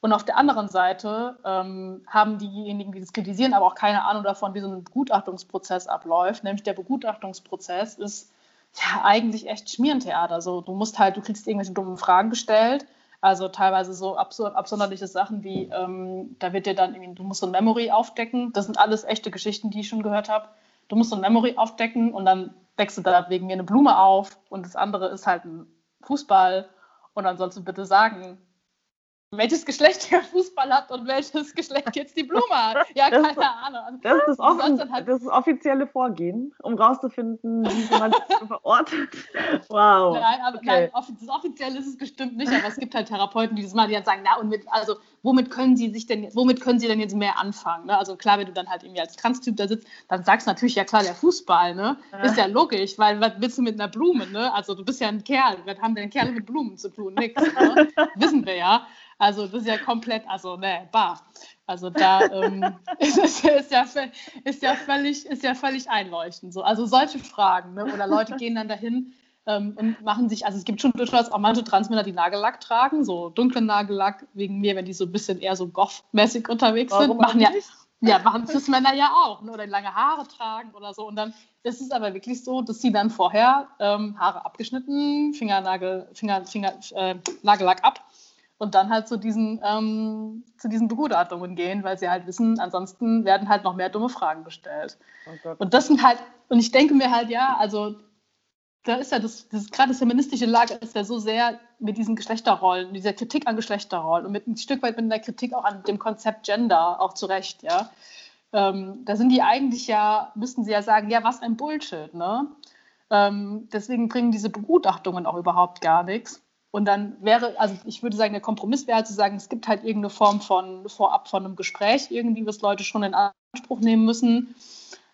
Und auf der anderen Seite ähm, haben diejenigen, die das kritisieren, aber auch keine Ahnung davon, wie so ein Begutachtungsprozess abläuft. Nämlich der Begutachtungsprozess ist ja eigentlich echt Schmierentheater. So, du musst halt, du kriegst irgendwelche dummen Fragen gestellt. Also teilweise so absurd, absonderliche Sachen wie, ähm, da wird dir dann irgendwie, du musst so ein Memory aufdecken. Das sind alles echte Geschichten, die ich schon gehört habe du musst so ein Memory aufdecken und dann deckst du da wegen mir eine Blume auf und das andere ist halt ein Fußball und dann sollst du bitte sagen, welches Geschlecht der Fußball hat und welches Geschlecht jetzt die Blume hat. Ja, das keine Ahnung. Das ist, das, halt das offizielle Vorgehen, um rauszufinden, wie man das verortet. Wow. Nein, aber okay. nein, das offiziell ist es bestimmt nicht, aber es gibt halt Therapeuten, die das mal, die dann sagen, na und mit, also womit können sie sich denn, womit können sie denn jetzt mehr anfangen? Ne? Also klar, wenn du dann halt irgendwie als Trans-Typ da sitzt, dann sagst du natürlich, ja klar, der Fußball, ne? Ja. Ist ja logisch, weil was willst du mit einer Blume, ne? Also du bist ja ein Kerl, was haben denn Kerle mit Blumen zu tun? Nix, ne? Wissen wir ja. Also das ist ja komplett, also ne, bar. Also da ähm, ist, ist, ist, ja, ist, ja völlig, ist ja völlig einleuchtend. So. Also solche Fragen. Ne? Oder Leute gehen dann dahin ähm, und machen sich, also es gibt schon durchaus auch manche Transmänner, die Nagellack tragen, so dunklen Nagellack, wegen mir, wenn die so ein bisschen eher so goth-mäßig unterwegs Warum sind. Machen ja, ja, machen Cis-Männer ja auch. Ne? Oder lange Haare tragen oder so. Und dann ist es aber wirklich so, dass sie dann vorher ähm, Haare abgeschnitten, Fingernagel, Finger, Finger, äh, Nagellack ab und dann halt zu diesen, ähm, zu diesen Begutachtungen gehen, weil sie halt wissen, ansonsten werden halt noch mehr dumme Fragen gestellt. Oh und das sind halt, und ich denke mir halt, ja, also da ist ja das, das gerade das feministische Lager ist ja so sehr mit diesen Geschlechterrollen, dieser Kritik an Geschlechterrollen und mit ein Stück weit mit der Kritik auch an dem Konzept Gender auch zurecht, ja. Ähm, da sind die eigentlich ja, müssten sie ja sagen, ja, was ein Bullshit, ne? Ähm, deswegen bringen diese Begutachtungen auch überhaupt gar nichts. Und dann wäre, also ich würde sagen, der Kompromiss wäre halt zu sagen, es gibt halt irgendeine Form von vorab von einem Gespräch irgendwie, was Leute schon in Anspruch nehmen müssen,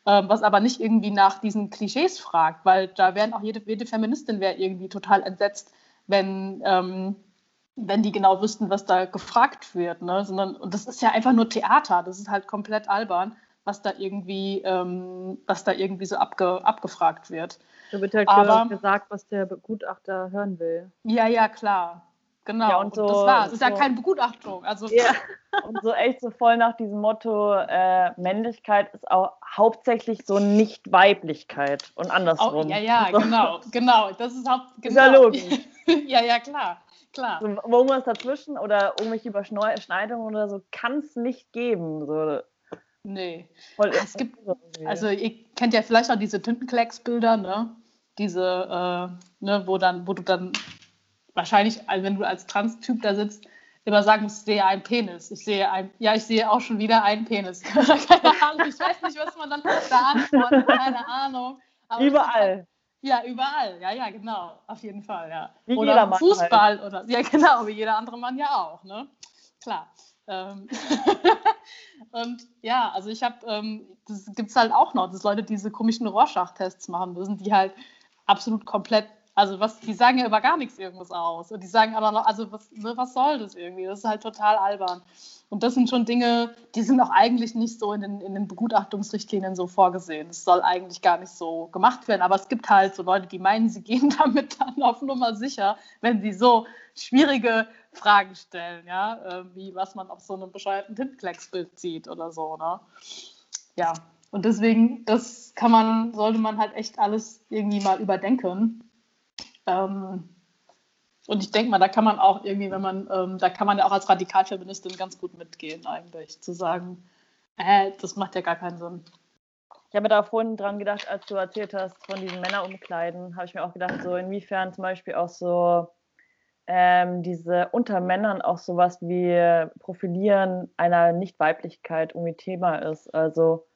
äh, was aber nicht irgendwie nach diesen Klischees fragt, weil da wären auch jede, jede Feministin wäre irgendwie total entsetzt, wenn, ähm, wenn die genau wüssten, was da gefragt wird. Ne? Sondern, und das ist ja einfach nur Theater, das ist halt komplett albern, was da irgendwie, ähm, was da irgendwie so abge, abgefragt wird. Da wird halt aber, gesagt, was der Begutachter hören will. Ja, ja, klar. Genau. Ja, und so, das war es. ist ja keine Begutachtung. Also ja. und so echt so voll nach diesem Motto, äh, Männlichkeit ist auch hauptsächlich so Nicht-Weiblichkeit und andersrum. Oh, ja, ja, so. genau, genau. Das ist haupt, genau. Ist ja ja, ja, klar. Klar. So, irgendwas dazwischen oder irgendwelche Überschneidungen oder so kann es nicht geben. So. Nee. Voll es gibt, also ihr kennt ja vielleicht auch diese Tintenklecksbilder, ne? Diese, äh, ne, wo dann, wo du dann wahrscheinlich, also wenn du als Trans-Typ da sitzt, immer sagen muss, ich sehe einen Penis. Ich sehe ein, ja, ich sehe auch schon wieder einen Penis. keine Ahnung, ich weiß nicht, was man dann da antwortet, keine Ahnung. Aber überall. Ja, überall. Ja, ja, genau. Auf jeden Fall, ja. Wie oder Fußball halt. oder ja, genau, wie jeder andere Mann ja auch, ne? Klar. Ähm und ja, also ich habe, ähm, das gibt es halt auch noch, dass Leute diese komischen Rorschach-Tests machen müssen, die halt absolut komplett, also was, die sagen ja über gar nichts irgendwas aus. Und die sagen aber noch, also was, ne, was soll das irgendwie? Das ist halt total albern. Und das sind schon Dinge, die sind auch eigentlich nicht so in den, in den Begutachtungsrichtlinien so vorgesehen. Es soll eigentlich gar nicht so gemacht werden. Aber es gibt halt so Leute, die meinen, sie gehen damit dann auf Nummer sicher, wenn sie so schwierige Fragen stellen, ja, äh, wie was man auf so einem bescheuerten Tintenklecksbild sieht oder so, ne? Ja, und deswegen, das kann man, sollte man halt echt alles irgendwie mal überdenken. Ähm, und ich denke mal, da kann man auch irgendwie, wenn man, ähm, da kann man ja auch als Radikalfeministin ganz gut mitgehen, eigentlich, zu sagen, äh, das macht ja gar keinen Sinn. Ich habe da vorhin dran gedacht, als du erzählt hast von diesen Männerumkleiden, habe ich mir auch gedacht, so inwiefern zum Beispiel auch so ähm, diese unter Männern auch sowas wie Profilieren einer Nicht-Weiblichkeit irgendwie Thema ist. Also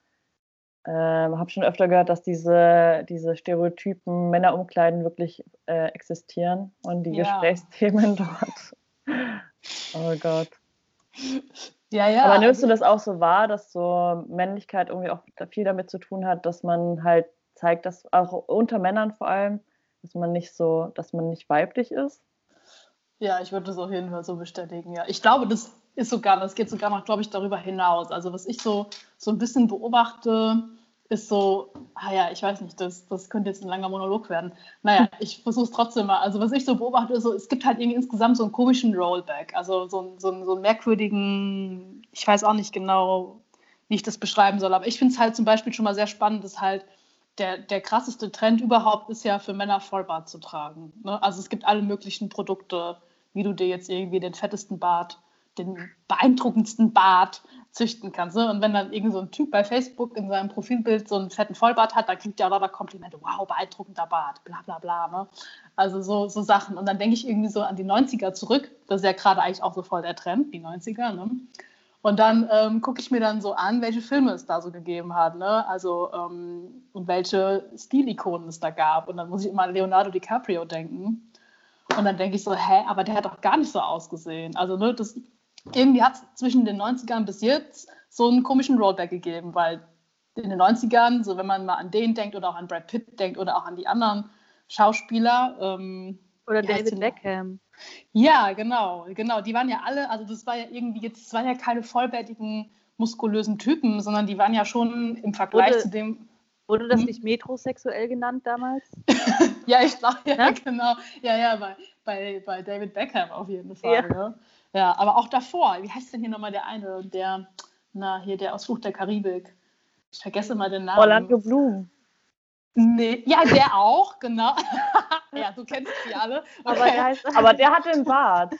ähm, habe schon öfter gehört, dass diese, diese Stereotypen Männerumkleiden wirklich äh, existieren und die ja. Gesprächsthemen dort. oh Gott. Ja, ja. Aber nimmst du das auch so wahr, dass so Männlichkeit irgendwie auch viel damit zu tun hat, dass man halt zeigt, dass auch unter Männern vor allem, dass man nicht so, dass man nicht weiblich ist? Ja, ich würde das auf jeden Fall so bestätigen, ja. Ich glaube, das ist sogar, das geht sogar noch, glaube ich, darüber hinaus. Also was ich so, so ein bisschen beobachte, ist so, ah ja, ich weiß nicht, das, das könnte jetzt ein langer Monolog werden. Naja, ich versuche es trotzdem mal. Also was ich so beobachte, ist so, es gibt halt irgendwie insgesamt so einen komischen Rollback, also so, so, so einen merkwürdigen, ich weiß auch nicht genau, wie ich das beschreiben soll, aber ich finde es halt zum Beispiel schon mal sehr spannend, dass halt der, der krasseste Trend überhaupt ist ja für Männer Vollbart zu tragen. Ne? Also es gibt alle möglichen Produkte, wie du dir jetzt irgendwie den fettesten Bart den beeindruckendsten Bart züchten kannst. Ne? Und wenn dann irgend so ein Typ bei Facebook in seinem Profilbild so einen fetten Vollbart hat, dann kriegt er auch lauter Komplimente. Wow, beeindruckender Bart, bla bla bla. Ne? Also so, so Sachen. Und dann denke ich irgendwie so an die 90er zurück. Das ist ja gerade eigentlich auch so voll der Trend, die 90er. Ne? Und dann ähm, gucke ich mir dann so an, welche Filme es da so gegeben hat, ne? Also ähm, und welche Stilikonen es da gab. Und dann muss ich immer an Leonardo DiCaprio denken. Und dann denke ich so, hä, aber der hat doch gar nicht so ausgesehen. Also ne, das irgendwie hat es zwischen den 90ern bis jetzt so einen komischen Rollback gegeben, weil in den 90ern, so wenn man mal an den denkt oder auch an Brad Pitt denkt oder auch an die anderen Schauspieler. Ähm, oder David Beckham. Ja, genau, genau. Die waren ja alle, also das war ja irgendwie jetzt, das waren ja keine vollbärtigen, muskulösen Typen, sondern die waren ja schon im Vergleich wurde, zu dem. Wurde das hm? nicht metrosexuell genannt damals? ja, ich glaube, ja, genau. Ja, ja, bei, bei, bei David Beckham auf jeden Fall. Ja. Ne? Ja, aber auch davor, wie heißt denn hier nochmal der eine, der, na, hier der aus Flucht der Karibik? Ich vergesse mal den Namen. Orlando Bloom. Nee, ja, der auch, genau. ja, du kennst sie alle. Okay. Aber, der heißt, aber der hatte einen Bart.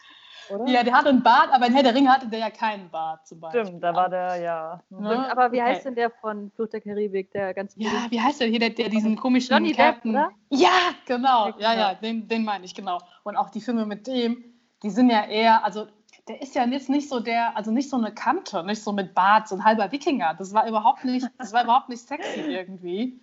Oder? Ja, der hatte einen Bart, aber in Herr der Ringe hatte der ja keinen Bart zum Beispiel. Stimmt, da war der, ja. Ne? Aber wie okay. heißt denn der von Flucht der Karibik, der ganz Ja, wie heißt der hier, der, der diesen komischen Johnny Captain? Depp, oder? Ja, genau. Ja, ja, den, den meine ich, genau. Und auch die Filme mit dem, die sind ja eher, also der ist ja jetzt nicht so der, also nicht so eine Kante, nicht so mit Bart, so ein halber Wikinger. Das war überhaupt nicht, das war überhaupt nicht sexy irgendwie.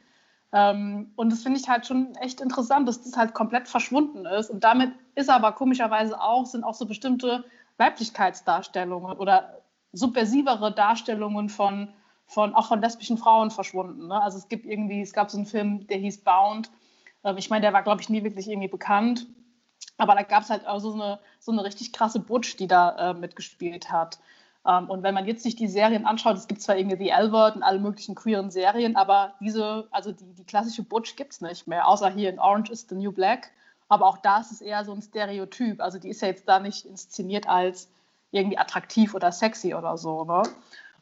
Ähm, und das finde ich halt schon echt interessant, dass das halt komplett verschwunden ist. Und damit ist aber komischerweise auch, sind auch so bestimmte Weiblichkeitsdarstellungen oder subversivere Darstellungen von, von auch von lesbischen Frauen verschwunden. Ne? Also es gibt irgendwie, es gab so einen Film, der hieß Bound. Ähm, ich meine, der war, glaube ich, nie wirklich irgendwie bekannt. Aber da gab es halt auch so eine, so eine richtig krasse Butch, die da äh, mitgespielt hat. Ähm, und wenn man jetzt sich die Serien anschaut, es gibt zwar irgendwie The L-Word und alle möglichen queeren Serien, aber diese, also die, die klassische Butch gibt es nicht mehr, außer hier in Orange is the New Black. Aber auch da ist es eher so ein Stereotyp. Also die ist ja jetzt da nicht inszeniert als irgendwie attraktiv oder sexy oder so. Ne?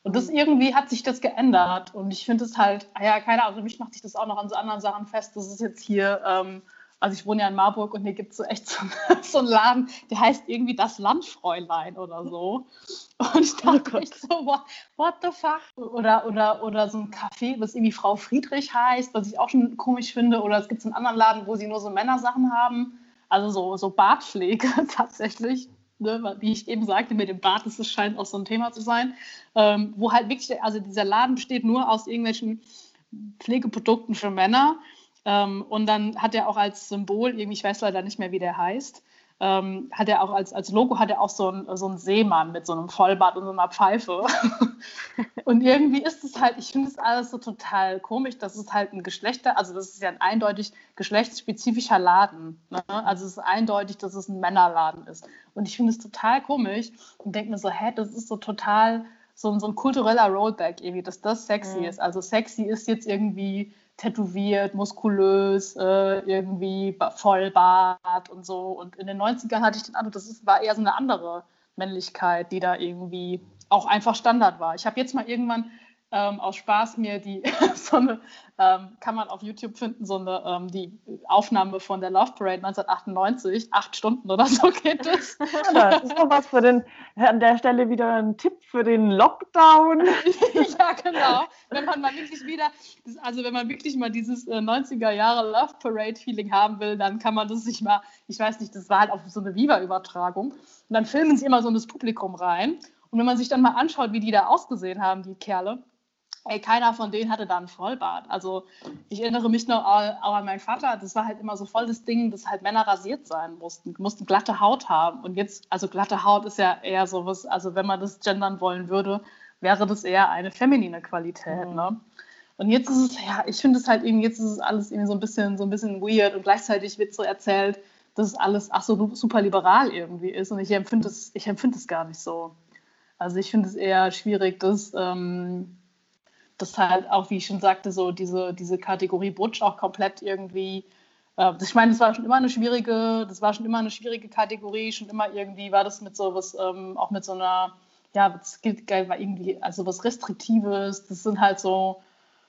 Und das mhm. irgendwie hat sich das geändert. Und ich finde es halt, ah ja, keine Ahnung, für mich macht sich das auch noch an so anderen Sachen fest. Das ist jetzt hier ähm, also ich wohne ja in Marburg und hier gibt es so echt so, so, einen Laden, der heißt irgendwie das Landfräulein oder so. Und ich oh dachte echt so, what, what the fuck? Oder, oder, oder so ein Café, was irgendwie Frau Friedrich heißt, was ich auch schon komisch finde. Oder es gibt einen anderen Laden, wo sie nur so Männersachen haben. Also so, so Bartpflege tatsächlich. ne, wie ich eben sagte, mit dem Bart, das scheint auch so ein Thema zu sein, ähm, wo halt wirklich, also dieser Laden besteht nur aus irgendwelchen Pflegeprodukten für Männer. Ähm, und dann hat er auch als Symbol, irgendwie, ich weiß leider nicht mehr, wie der heißt, ähm, hat er auch als, als Logo hat er auch so einen so Seemann mit so einem Vollbart und so einer Pfeife. und irgendwie ist es halt, ich finde es alles so total komisch, dass es halt ein Geschlechter, also das ist ja ein eindeutig geschlechtsspezifischer Laden. Ne? Also es ist eindeutig, dass es ein Männerladen ist. Und ich finde es total komisch und denke mir so, hä, das ist so total so, so ein kultureller Rollback irgendwie, dass das sexy mhm. ist. Also sexy ist jetzt irgendwie tätowiert, muskulös, äh, irgendwie Vollbart und so. Und in den 90ern hatte ich den Eindruck, das ist, war eher so eine andere Männlichkeit, die da irgendwie auch einfach Standard war. Ich habe jetzt mal irgendwann ähm, aus Spaß mir die so eine, ähm, kann man auf YouTube finden, so eine ähm, die Aufnahme von der Love Parade 1998, acht Stunden oder so geht es. Ja, das ist doch was für den, an der Stelle wieder ein Tipp für den Lockdown. ja, genau. Wenn man mal wirklich wieder, also wenn man wirklich mal dieses äh, 90er Jahre Love Parade Feeling haben will, dann kann man das sich mal, ich weiß nicht, das war halt auf so eine Viva-Übertragung. Und dann filmen sie immer so in das Publikum rein. Und wenn man sich dann mal anschaut, wie die da ausgesehen haben, die Kerle, ey, keiner von denen hatte da einen Vollbart. Also ich erinnere mich noch auch an meinen Vater, das war halt immer so voll das Ding, dass halt Männer rasiert sein mussten, mussten glatte Haut haben. Und jetzt, also glatte Haut ist ja eher sowas, also wenn man das gendern wollen würde, wäre das eher eine feminine Qualität. Mhm. Ne? Und jetzt ist es, ja, ich finde es halt irgendwie, jetzt ist es alles irgendwie so ein bisschen, so ein bisschen weird und gleichzeitig wird so erzählt, dass es alles ach so super liberal irgendwie ist. Und ich empfinde es, ich empfinde es gar nicht so. Also ich finde es eher schwierig, dass ähm, das halt auch, wie ich schon sagte, so diese, diese Kategorie Butch auch komplett irgendwie. Äh, ich meine, das war schon immer eine schwierige, das war schon immer eine schwierige Kategorie, schon immer irgendwie war das mit so was, ähm, auch mit so einer, ja, das gilt war irgendwie, also was Restriktives. Das sind halt so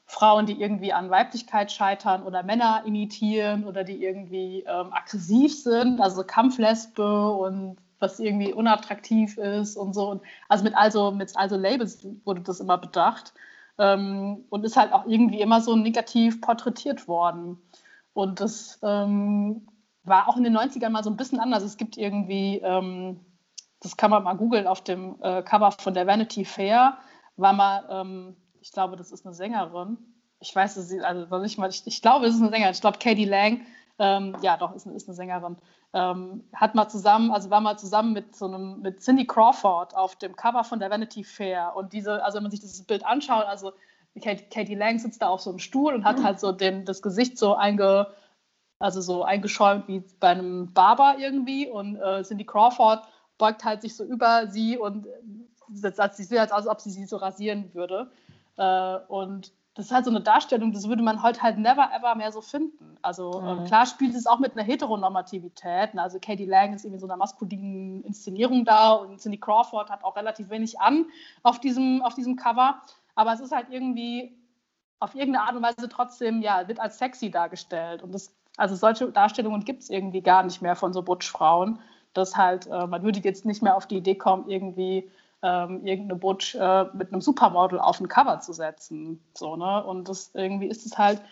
Frauen, die irgendwie an Weiblichkeit scheitern oder Männer imitieren oder die irgendwie ähm, aggressiv sind, also Kampflesbe und was irgendwie unattraktiv ist und so. Und also mit also mit also Labels wurde das immer bedacht ähm, und ist halt auch irgendwie immer so negativ porträtiert worden. Und das ähm, war auch in den 90ern mal so ein bisschen anders. Es gibt irgendwie, ähm, das kann man mal googeln, auf dem äh, Cover von der Vanity Fair war mal, ähm, ich glaube, das ist eine Sängerin. Ich weiß es, also nicht mal, ich, ich glaube, es ist eine Sängerin. Ich glaube, Katie Lang, ähm, ja, doch, ist, ist eine Sängerin ähm, hat mal zusammen, also war mal zusammen mit so einem, mit Cindy Crawford auf dem Cover von der Vanity Fair. Und diese, also wenn man sich dieses Bild anschaut, also Katie Lang sitzt da auf so einem Stuhl und hat halt so den, das Gesicht so einge, also so eingeschäumt wie bei einem Barber irgendwie. Und äh, Cindy Crawford beugt halt sich so über sie und setzt sich so, als ob sie sie so rasieren würde. Äh, und das ist halt so eine Darstellung, das würde man heute halt never ever mehr so finden. Also ähm, mhm. klar spielt es auch mit einer Heteronormativität. Ne? Also Katie Lang ist irgendwie so einer maskulinen Inszenierung da und Cindy Crawford hat auch relativ wenig an auf diesem, auf diesem Cover. Aber es ist halt irgendwie auf irgendeine Art und Weise trotzdem, ja, wird als sexy dargestellt. Und das, also solche Darstellungen gibt es irgendwie gar nicht mehr von so Butch-Frauen. Das halt, äh, man würde jetzt nicht mehr auf die Idee kommen, irgendwie ähm, irgendeine Butch äh, mit einem Supermodel auf ein Cover zu setzen. So, ne? Und das irgendwie ist es halt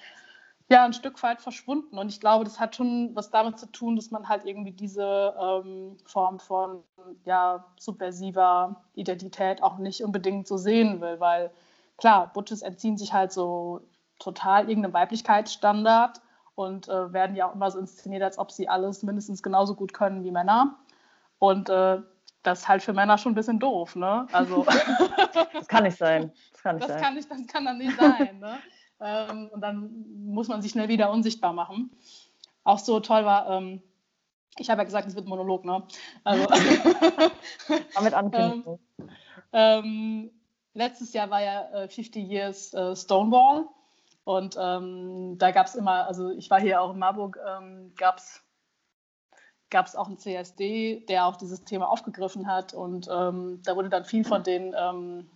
ja ein Stück weit verschwunden. Und ich glaube, das hat schon was damit zu tun, dass man halt irgendwie diese ähm, Form von ja, subversiver Identität auch nicht unbedingt so sehen will, weil klar, Butches entziehen sich halt so total irgendeinem Weiblichkeitsstandard und äh, werden ja auch immer so inszeniert, als ob sie alles mindestens genauso gut können wie Männer. Und äh, das ist halt für Männer schon ein bisschen doof, ne? Also das kann nicht sein. Das kann, nicht das sein. kann, nicht, das kann dann nicht sein, ne? ähm, und dann muss man sich schnell wieder unsichtbar machen. Auch so toll war, ähm, ich habe ja gesagt, es wird Monolog, ne? Also, Damit ankündigen. Ähm, ähm, letztes Jahr war ja äh, 50 Years äh, Stonewall und ähm, da gab es immer, also ich war hier auch in Marburg, ähm, gab es gab es auch einen CSD, der auch dieses Thema aufgegriffen hat. Und ähm, da wurde dann viel von den, ähm,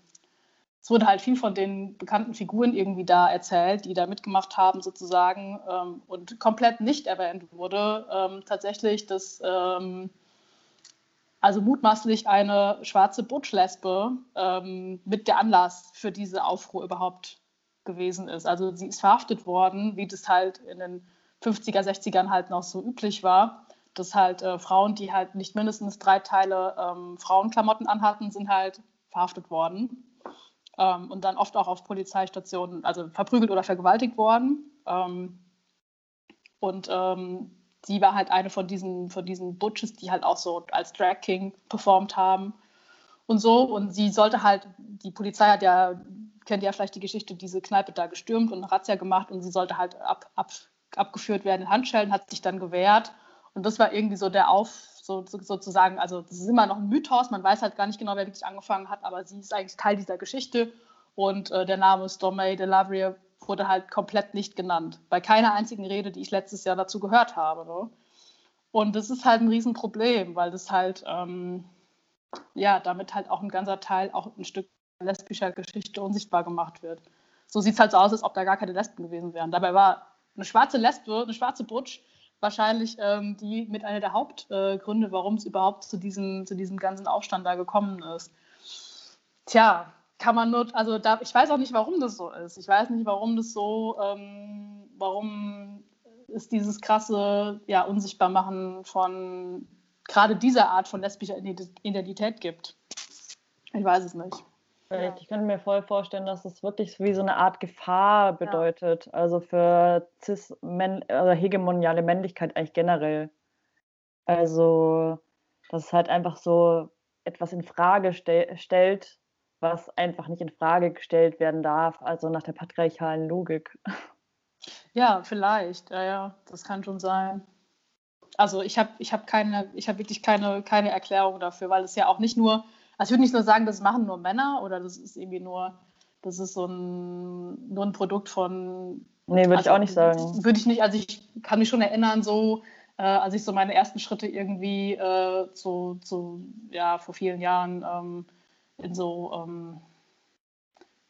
es wurde halt viel von den bekannten Figuren irgendwie da erzählt, die da mitgemacht haben sozusagen. Ähm, und komplett nicht erwähnt wurde ähm, tatsächlich, dass ähm, also mutmaßlich eine schwarze Butch-Lesbe ähm, mit der Anlass für diese Aufruhr überhaupt gewesen ist. Also sie ist verhaftet worden, wie das halt in den 50er, 60ern halt noch so üblich war dass halt äh, Frauen, die halt nicht mindestens drei Teile ähm, Frauenklamotten anhatten, sind halt verhaftet worden ähm, und dann oft auch auf Polizeistationen, also verprügelt oder vergewaltigt worden. Ähm, und ähm, sie war halt eine von diesen, von diesen Butches, die halt auch so als Drag King performt haben und so. Und sie sollte halt, die Polizei hat ja, kennt ja vielleicht die Geschichte, diese Kneipe da gestürmt und eine Razzia gemacht und sie sollte halt ab, ab, abgeführt werden in Handschellen, hat sich dann gewehrt. Und das war irgendwie so der Auf, so, so, sozusagen, also das ist immer noch ein Mythos, man weiß halt gar nicht genau, wer wirklich angefangen hat, aber sie ist eigentlich Teil dieser Geschichte und äh, der Name Stormay de Lavrier wurde halt komplett nicht genannt. Bei keiner einzigen Rede, die ich letztes Jahr dazu gehört habe. Ne? Und das ist halt ein Riesenproblem, weil das halt, ähm, ja, damit halt auch ein ganzer Teil, auch ein Stück lesbischer Geschichte unsichtbar gemacht wird. So sieht es halt so aus, als ob da gar keine Lesben gewesen wären. Dabei war eine schwarze Lesbe, eine schwarze Butch, wahrscheinlich ähm, die mit einer der Hauptgründe, äh, warum es überhaupt zu diesem, zu diesem ganzen Aufstand da gekommen ist. Tja, kann man nur, also da, ich weiß auch nicht, warum das so ist. Ich weiß nicht, warum das so, ähm, warum es dieses krasse ja, Unsichtbarmachen von gerade dieser Art von lesbischer Identität gibt. Ich weiß es nicht. Ja. Ich könnte mir voll vorstellen, dass es wirklich wie so eine Art Gefahr bedeutet. Ja. Also für cis -män also hegemoniale Männlichkeit eigentlich generell. Also, dass es halt einfach so etwas in Frage stell stellt, was einfach nicht in Frage gestellt werden darf, also nach der patriarchalen Logik. Ja, vielleicht, ja, ja, das kann schon sein. Also ich habe ich hab keine, ich habe wirklich keine, keine Erklärung dafür, weil es ja auch nicht nur, also ich würde nicht nur sagen, das machen nur Männer oder das ist irgendwie nur, das ist so ein, nur ein Produkt von. Nee, würde also, ich auch nicht sagen. Würde ich nicht, also ich kann mich schon erinnern, so, äh, als ich so meine ersten Schritte irgendwie äh, so, so, ja, vor vielen Jahren ähm, in so, ähm,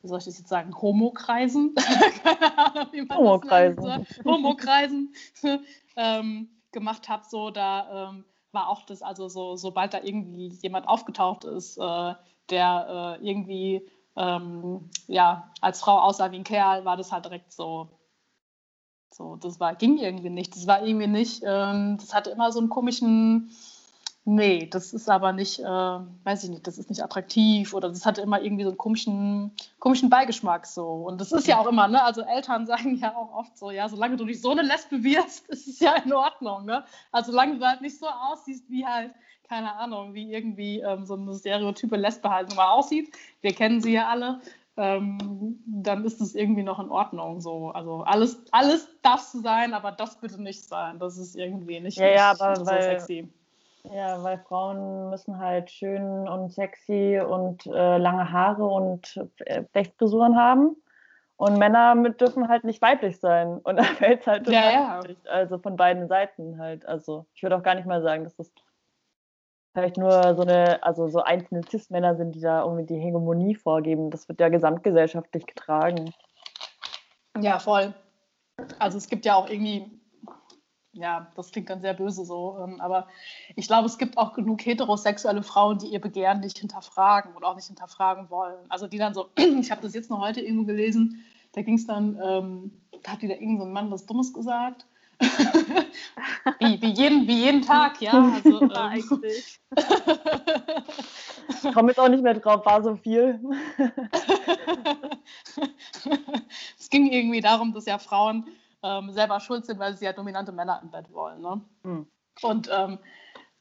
wie soll ich das jetzt sagen, Homokreisen, keine Ahnung, wie man Homokreisen. Homokreisen ähm, gemacht habe, so da ähm, war auch das, also so, sobald da irgendwie jemand aufgetaucht ist, äh, der äh, irgendwie ähm, ja, als Frau aussah wie ein Kerl, war das halt direkt so, so, das war, ging irgendwie nicht. Das war irgendwie nicht, ähm, das hatte immer so einen komischen, Nee, das ist aber nicht, äh, weiß ich nicht, das ist nicht attraktiv oder das hatte immer irgendwie so einen komischen, komischen Beigeschmack so. Und das ist ja auch immer, ne? Also Eltern sagen ja auch oft so, ja, solange du nicht so eine Lesbe wirst, ist es ja in Ordnung, ne? Also solange du halt nicht so aussiehst wie halt, keine Ahnung, wie irgendwie ähm, so eine stereotype Lesbe halt mal aussieht. Wir kennen sie ja alle. Ähm, dann ist es irgendwie noch in Ordnung. So. Also alles, alles darf sein, aber das bitte nicht sein. Das ist irgendwie nicht, ja, ja, aber so weil, sexy. Ja, weil Frauen müssen halt schön und sexy und äh, lange Haare und äh, Flechtfrisuren haben. Und Männer mit dürfen halt nicht weiblich sein. Und da fällt es halt ja, ja. Also von beiden Seiten halt. Also ich würde auch gar nicht mal sagen, dass das vielleicht nur so eine, also so einzelne Cis-Männer sind, die da irgendwie die Hegemonie vorgeben. Das wird ja gesamtgesellschaftlich getragen. Ja, voll. Also es gibt ja auch irgendwie ja, das klingt dann sehr böse so, ähm, aber ich glaube, es gibt auch genug heterosexuelle Frauen, die ihr Begehren nicht hinterfragen und auch nicht hinterfragen wollen. Also die dann so, ich habe das jetzt noch heute irgendwo gelesen, da ging es dann, ähm, da hat wieder irgendein so Mann was Dummes gesagt. wie, wie, jeden, wie jeden Tag, ja. Also, ähm, eigentlich. ich komme jetzt auch nicht mehr drauf, war so viel. es ging irgendwie darum, dass ja Frauen ähm, selber schuld sind, weil sie ja dominante Männer im Bett wollen. Ne? Mhm. Und ähm,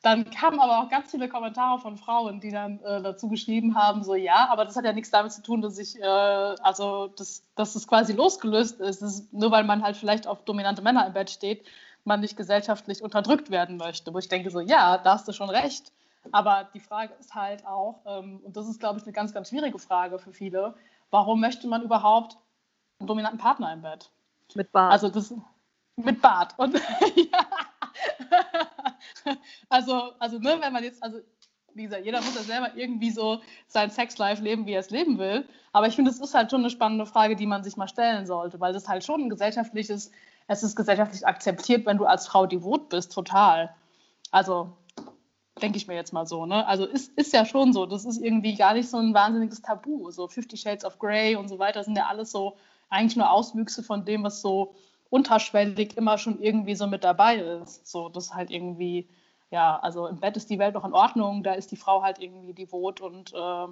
dann kamen aber auch ganz viele Kommentare von Frauen, die dann äh, dazu geschrieben haben, so ja, aber das hat ja nichts damit zu tun, dass ich, äh, also das, dass es quasi losgelöst ist. ist. Nur weil man halt vielleicht auf dominante Männer im Bett steht, man nicht gesellschaftlich unterdrückt werden möchte. Wo ich denke so, ja, da hast du schon recht. Aber die Frage ist halt auch, ähm, und das ist, glaube ich, eine ganz, ganz schwierige Frage für viele, warum möchte man überhaupt einen dominanten Partner im Bett? Mit Bart. Also das mit Bart. Und also, also ne, wenn man jetzt, also wie gesagt, jeder muss ja selber irgendwie so sein Sexlife leben, wie er es leben will. Aber ich finde, es ist halt schon eine spannende Frage, die man sich mal stellen sollte, weil das halt schon ein gesellschaftliches, es ist gesellschaftlich akzeptiert, wenn du als Frau devot bist, total. Also denke ich mir jetzt mal so, ne? Also ist, ist ja schon so, das ist irgendwie gar nicht so ein wahnsinniges Tabu. So Fifty Shades of Grey und so weiter sind ja alles so eigentlich nur Auswüchse von dem, was so unterschwellig immer schon irgendwie so mit dabei ist. So, das halt irgendwie, ja, also im Bett ist die Welt noch in Ordnung, da ist die Frau halt irgendwie devot und äh,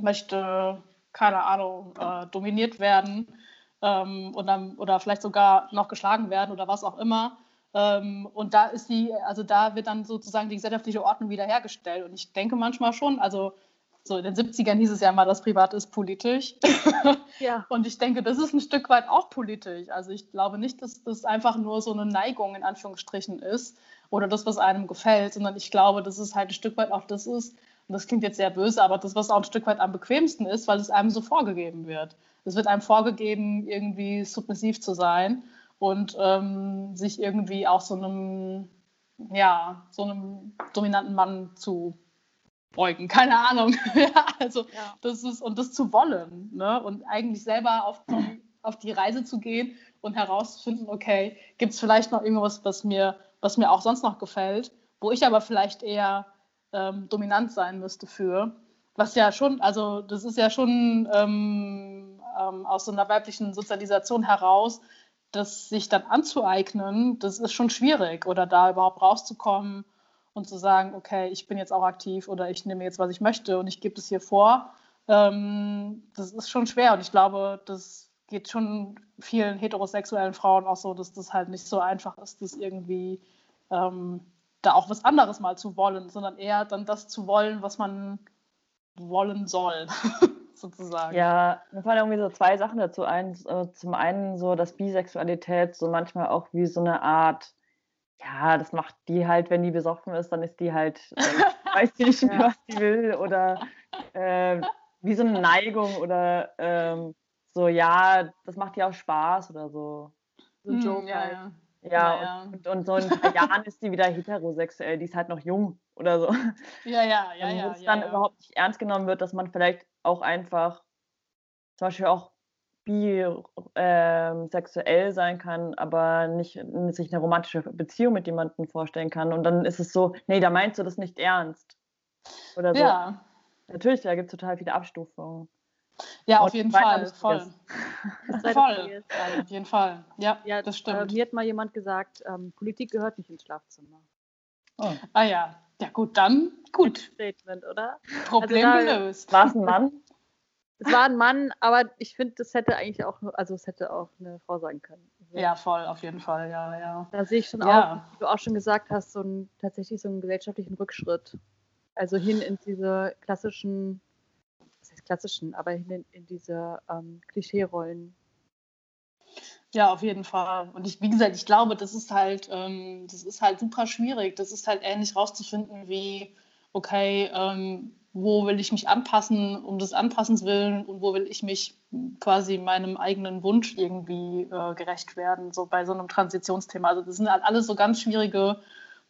möchte, keine Ahnung, äh, dominiert werden ähm, und dann, oder vielleicht sogar noch geschlagen werden oder was auch immer. Ähm, und da ist die, also da wird dann sozusagen die gesellschaftliche Ordnung wiederhergestellt. Und ich denke manchmal schon, also so in den 70ern hieß es ja mal, das Privat ist politisch. ja. Und ich denke, das ist ein Stück weit auch politisch. Also ich glaube nicht, dass das einfach nur so eine Neigung in Anführungsstrichen ist oder das, was einem gefällt, sondern ich glaube, dass es halt ein Stück weit auch das ist, und das klingt jetzt sehr böse, aber das, was auch ein Stück weit am bequemsten ist, weil es einem so vorgegeben wird. Es wird einem vorgegeben, irgendwie submissiv zu sein und ähm, sich irgendwie auch so einem, ja, so einem dominanten Mann zu beugen, keine Ahnung. ja, also ja. das ist, und das zu wollen, ne? Und eigentlich selber auf die, auf die Reise zu gehen und herauszufinden, okay, gibt es vielleicht noch irgendwas, was mir, was mir auch sonst noch gefällt, wo ich aber vielleicht eher ähm, dominant sein müsste für. Was ja schon, also das ist ja schon ähm, ähm, aus so einer weiblichen Sozialisation heraus, das sich dann anzueignen, das ist schon schwierig oder da überhaupt rauszukommen und zu sagen, okay, ich bin jetzt auch aktiv oder ich nehme jetzt, was ich möchte und ich gebe es hier vor. Ähm, das ist schon schwer und ich glaube, das geht schon vielen heterosexuellen Frauen auch so, dass das halt nicht so einfach ist, das irgendwie ähm, da auch was anderes mal zu wollen, sondern eher dann das zu wollen, was man wollen soll. sozusagen. Ja, mir fallen irgendwie so zwei Sachen dazu ein. Äh, zum einen so, dass Bisexualität so manchmal auch wie so eine Art, ja, das macht die halt, wenn die besoffen ist, dann ist die halt, äh, weiß die nicht mehr, ja. was die will oder äh, wie so eine Neigung oder ähm, so, ja, das macht ja auch Spaß oder so. So ein hm, Joke ja, halt. Ja. Ja, ja, Und, und, so in ein paar Jahren ist die wieder heterosexuell, die ist halt noch jung oder so. Ja, ja, ja. Und Wo es dann überhaupt nicht ernst genommen wird, dass man vielleicht auch einfach zum Beispiel auch bisexuell ähm, sein kann, aber nicht sich eine romantische Beziehung mit jemandem vorstellen kann. Und dann ist es so, nee, da meinst du das nicht ernst. Oder so. Ja. Natürlich, da gibt es total viele Abstufungen. Ja, auf jeden Fall, voll. voll, auf jeden Fall. Ja, ja das stimmt. Äh, mir hat mal jemand gesagt, ähm, Politik gehört nicht ins Schlafzimmer. Oh. Ah ja, ja gut, dann gut. Statement, oder? Problem also da, gelöst. War es ein Mann? Es war ein Mann, aber ich finde, das hätte eigentlich auch, also es hätte auch eine Frau sein können. Also, ja, voll, auf jeden Fall, ja, ja. Da sehe ich schon ja. auch, wie du auch schon gesagt hast, so ein, tatsächlich so einen gesellschaftlichen Rückschritt. Also hin in diese klassischen klassischen, aber in, in diese ähm, Klischee-Rollen. Ja, auf jeden Fall. Und ich, wie gesagt, ich glaube, das ist halt, ähm, das ist halt super schwierig. Das ist halt ähnlich rauszufinden wie, okay, ähm, wo will ich mich anpassen, um des Anpassens willen und wo will ich mich quasi meinem eigenen Wunsch irgendwie äh, gerecht werden, so bei so einem Transitionsthema. Also das sind halt alles so ganz schwierige,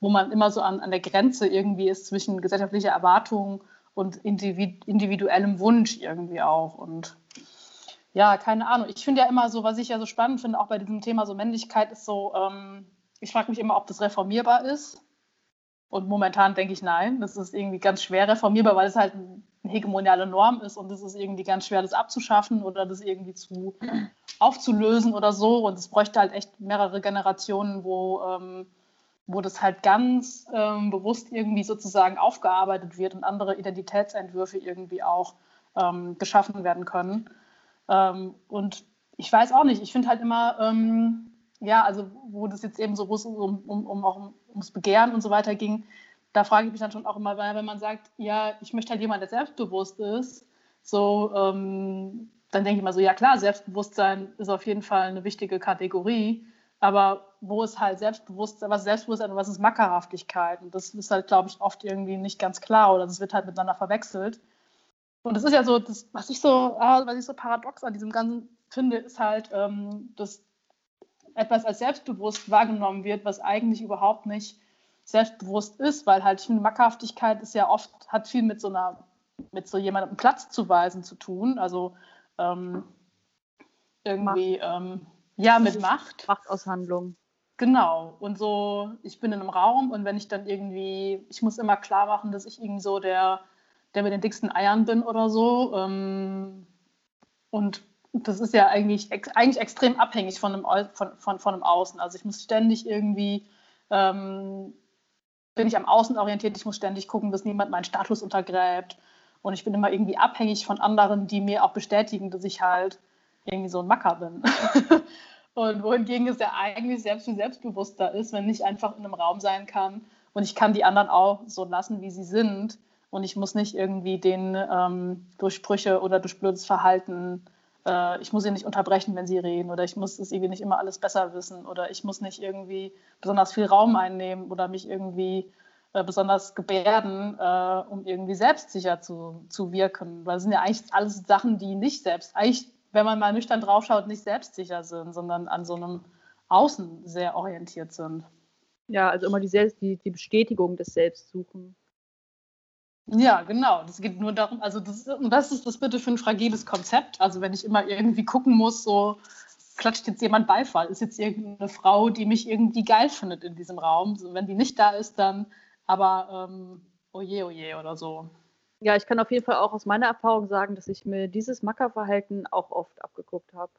wo man immer so an, an der Grenze irgendwie ist zwischen gesellschaftlicher Erwartung und individuellem Wunsch irgendwie auch. Und ja, keine Ahnung. Ich finde ja immer so, was ich ja so spannend finde, auch bei diesem Thema so Männlichkeit, ist so, ähm, ich frage mich immer, ob das reformierbar ist. Und momentan denke ich nein. Das ist irgendwie ganz schwer reformierbar, weil es halt eine hegemoniale Norm ist und es ist irgendwie ganz schwer, das abzuschaffen oder das irgendwie zu aufzulösen oder so. Und es bräuchte halt echt mehrere Generationen, wo ähm, wo das halt ganz ähm, bewusst irgendwie sozusagen aufgearbeitet wird und andere Identitätsentwürfe irgendwie auch ähm, geschaffen werden können. Ähm, und ich weiß auch nicht, ich finde halt immer, ähm, ja, also wo das jetzt eben so um, um, um auch ums Begehren und so weiter ging, da frage ich mich dann schon auch immer, weil wenn man sagt, ja, ich möchte halt jemand, der selbstbewusst ist, so, ähm, dann denke ich mal so, ja klar, Selbstbewusstsein ist auf jeden Fall eine wichtige Kategorie. Aber wo ist halt Selbstbewusstsein, was ist Selbstbewusstsein und was ist Mackerhaftigkeit? Und das ist halt, glaube ich, oft irgendwie nicht ganz klar oder das wird halt miteinander verwechselt. Und das ist ja so, das, was ich so, ah, was ich so paradox an diesem Ganzen finde, ist halt, ähm, dass etwas als selbstbewusst wahrgenommen wird, was eigentlich überhaupt nicht selbstbewusst ist, weil halt ich finde, Mackerhaftigkeit ist ja oft, hat viel mit so einer, mit so jemandem Platz zu weisen zu tun. Also ähm, irgendwie, ähm, ja, mit Macht. Machtaushandlung. Genau. Und so, ich bin in einem Raum und wenn ich dann irgendwie, ich muss immer klar machen, dass ich irgendwie so der, der mit den dicksten Eiern bin oder so. Ähm, und das ist ja eigentlich, eigentlich extrem abhängig von einem, von, von, von einem Außen. Also ich muss ständig irgendwie, ähm, bin ich am Außen orientiert, ich muss ständig gucken, dass niemand meinen Status untergräbt. Und ich bin immer irgendwie abhängig von anderen, die mir auch bestätigen, dass ich halt irgendwie so ein Macker bin. und wohingegen es ja eigentlich selbst viel selbstbewusster ist, wenn ich einfach in einem Raum sein kann und ich kann die anderen auch so lassen, wie sie sind. Und ich muss nicht irgendwie den ähm, durch Sprüche oder durch blödes Verhalten, äh, ich muss sie nicht unterbrechen, wenn sie reden oder ich muss es irgendwie nicht immer alles besser wissen oder ich muss nicht irgendwie besonders viel Raum einnehmen oder mich irgendwie äh, besonders gebärden, äh, um irgendwie selbstsicher zu, zu wirken. Weil es sind ja eigentlich alles Sachen, die nicht selbst, eigentlich, wenn man mal nüchtern draufschaut, nicht selbstsicher sind, sondern an so einem Außen sehr orientiert sind. Ja, also immer die, Selbst, die, die Bestätigung des Selbstsuchen. Ja, genau. Das geht nur darum, also das, was ist das bitte für ein fragiles Konzept? Also wenn ich immer irgendwie gucken muss, so klatscht jetzt jemand Beifall, ist jetzt irgendeine Frau, die mich irgendwie geil findet in diesem Raum. So, wenn die nicht da ist, dann aber ähm, oje, oje oder so. Ja, ich kann auf jeden Fall auch aus meiner Erfahrung sagen, dass ich mir dieses Mackerverhalten auch oft abgeguckt habe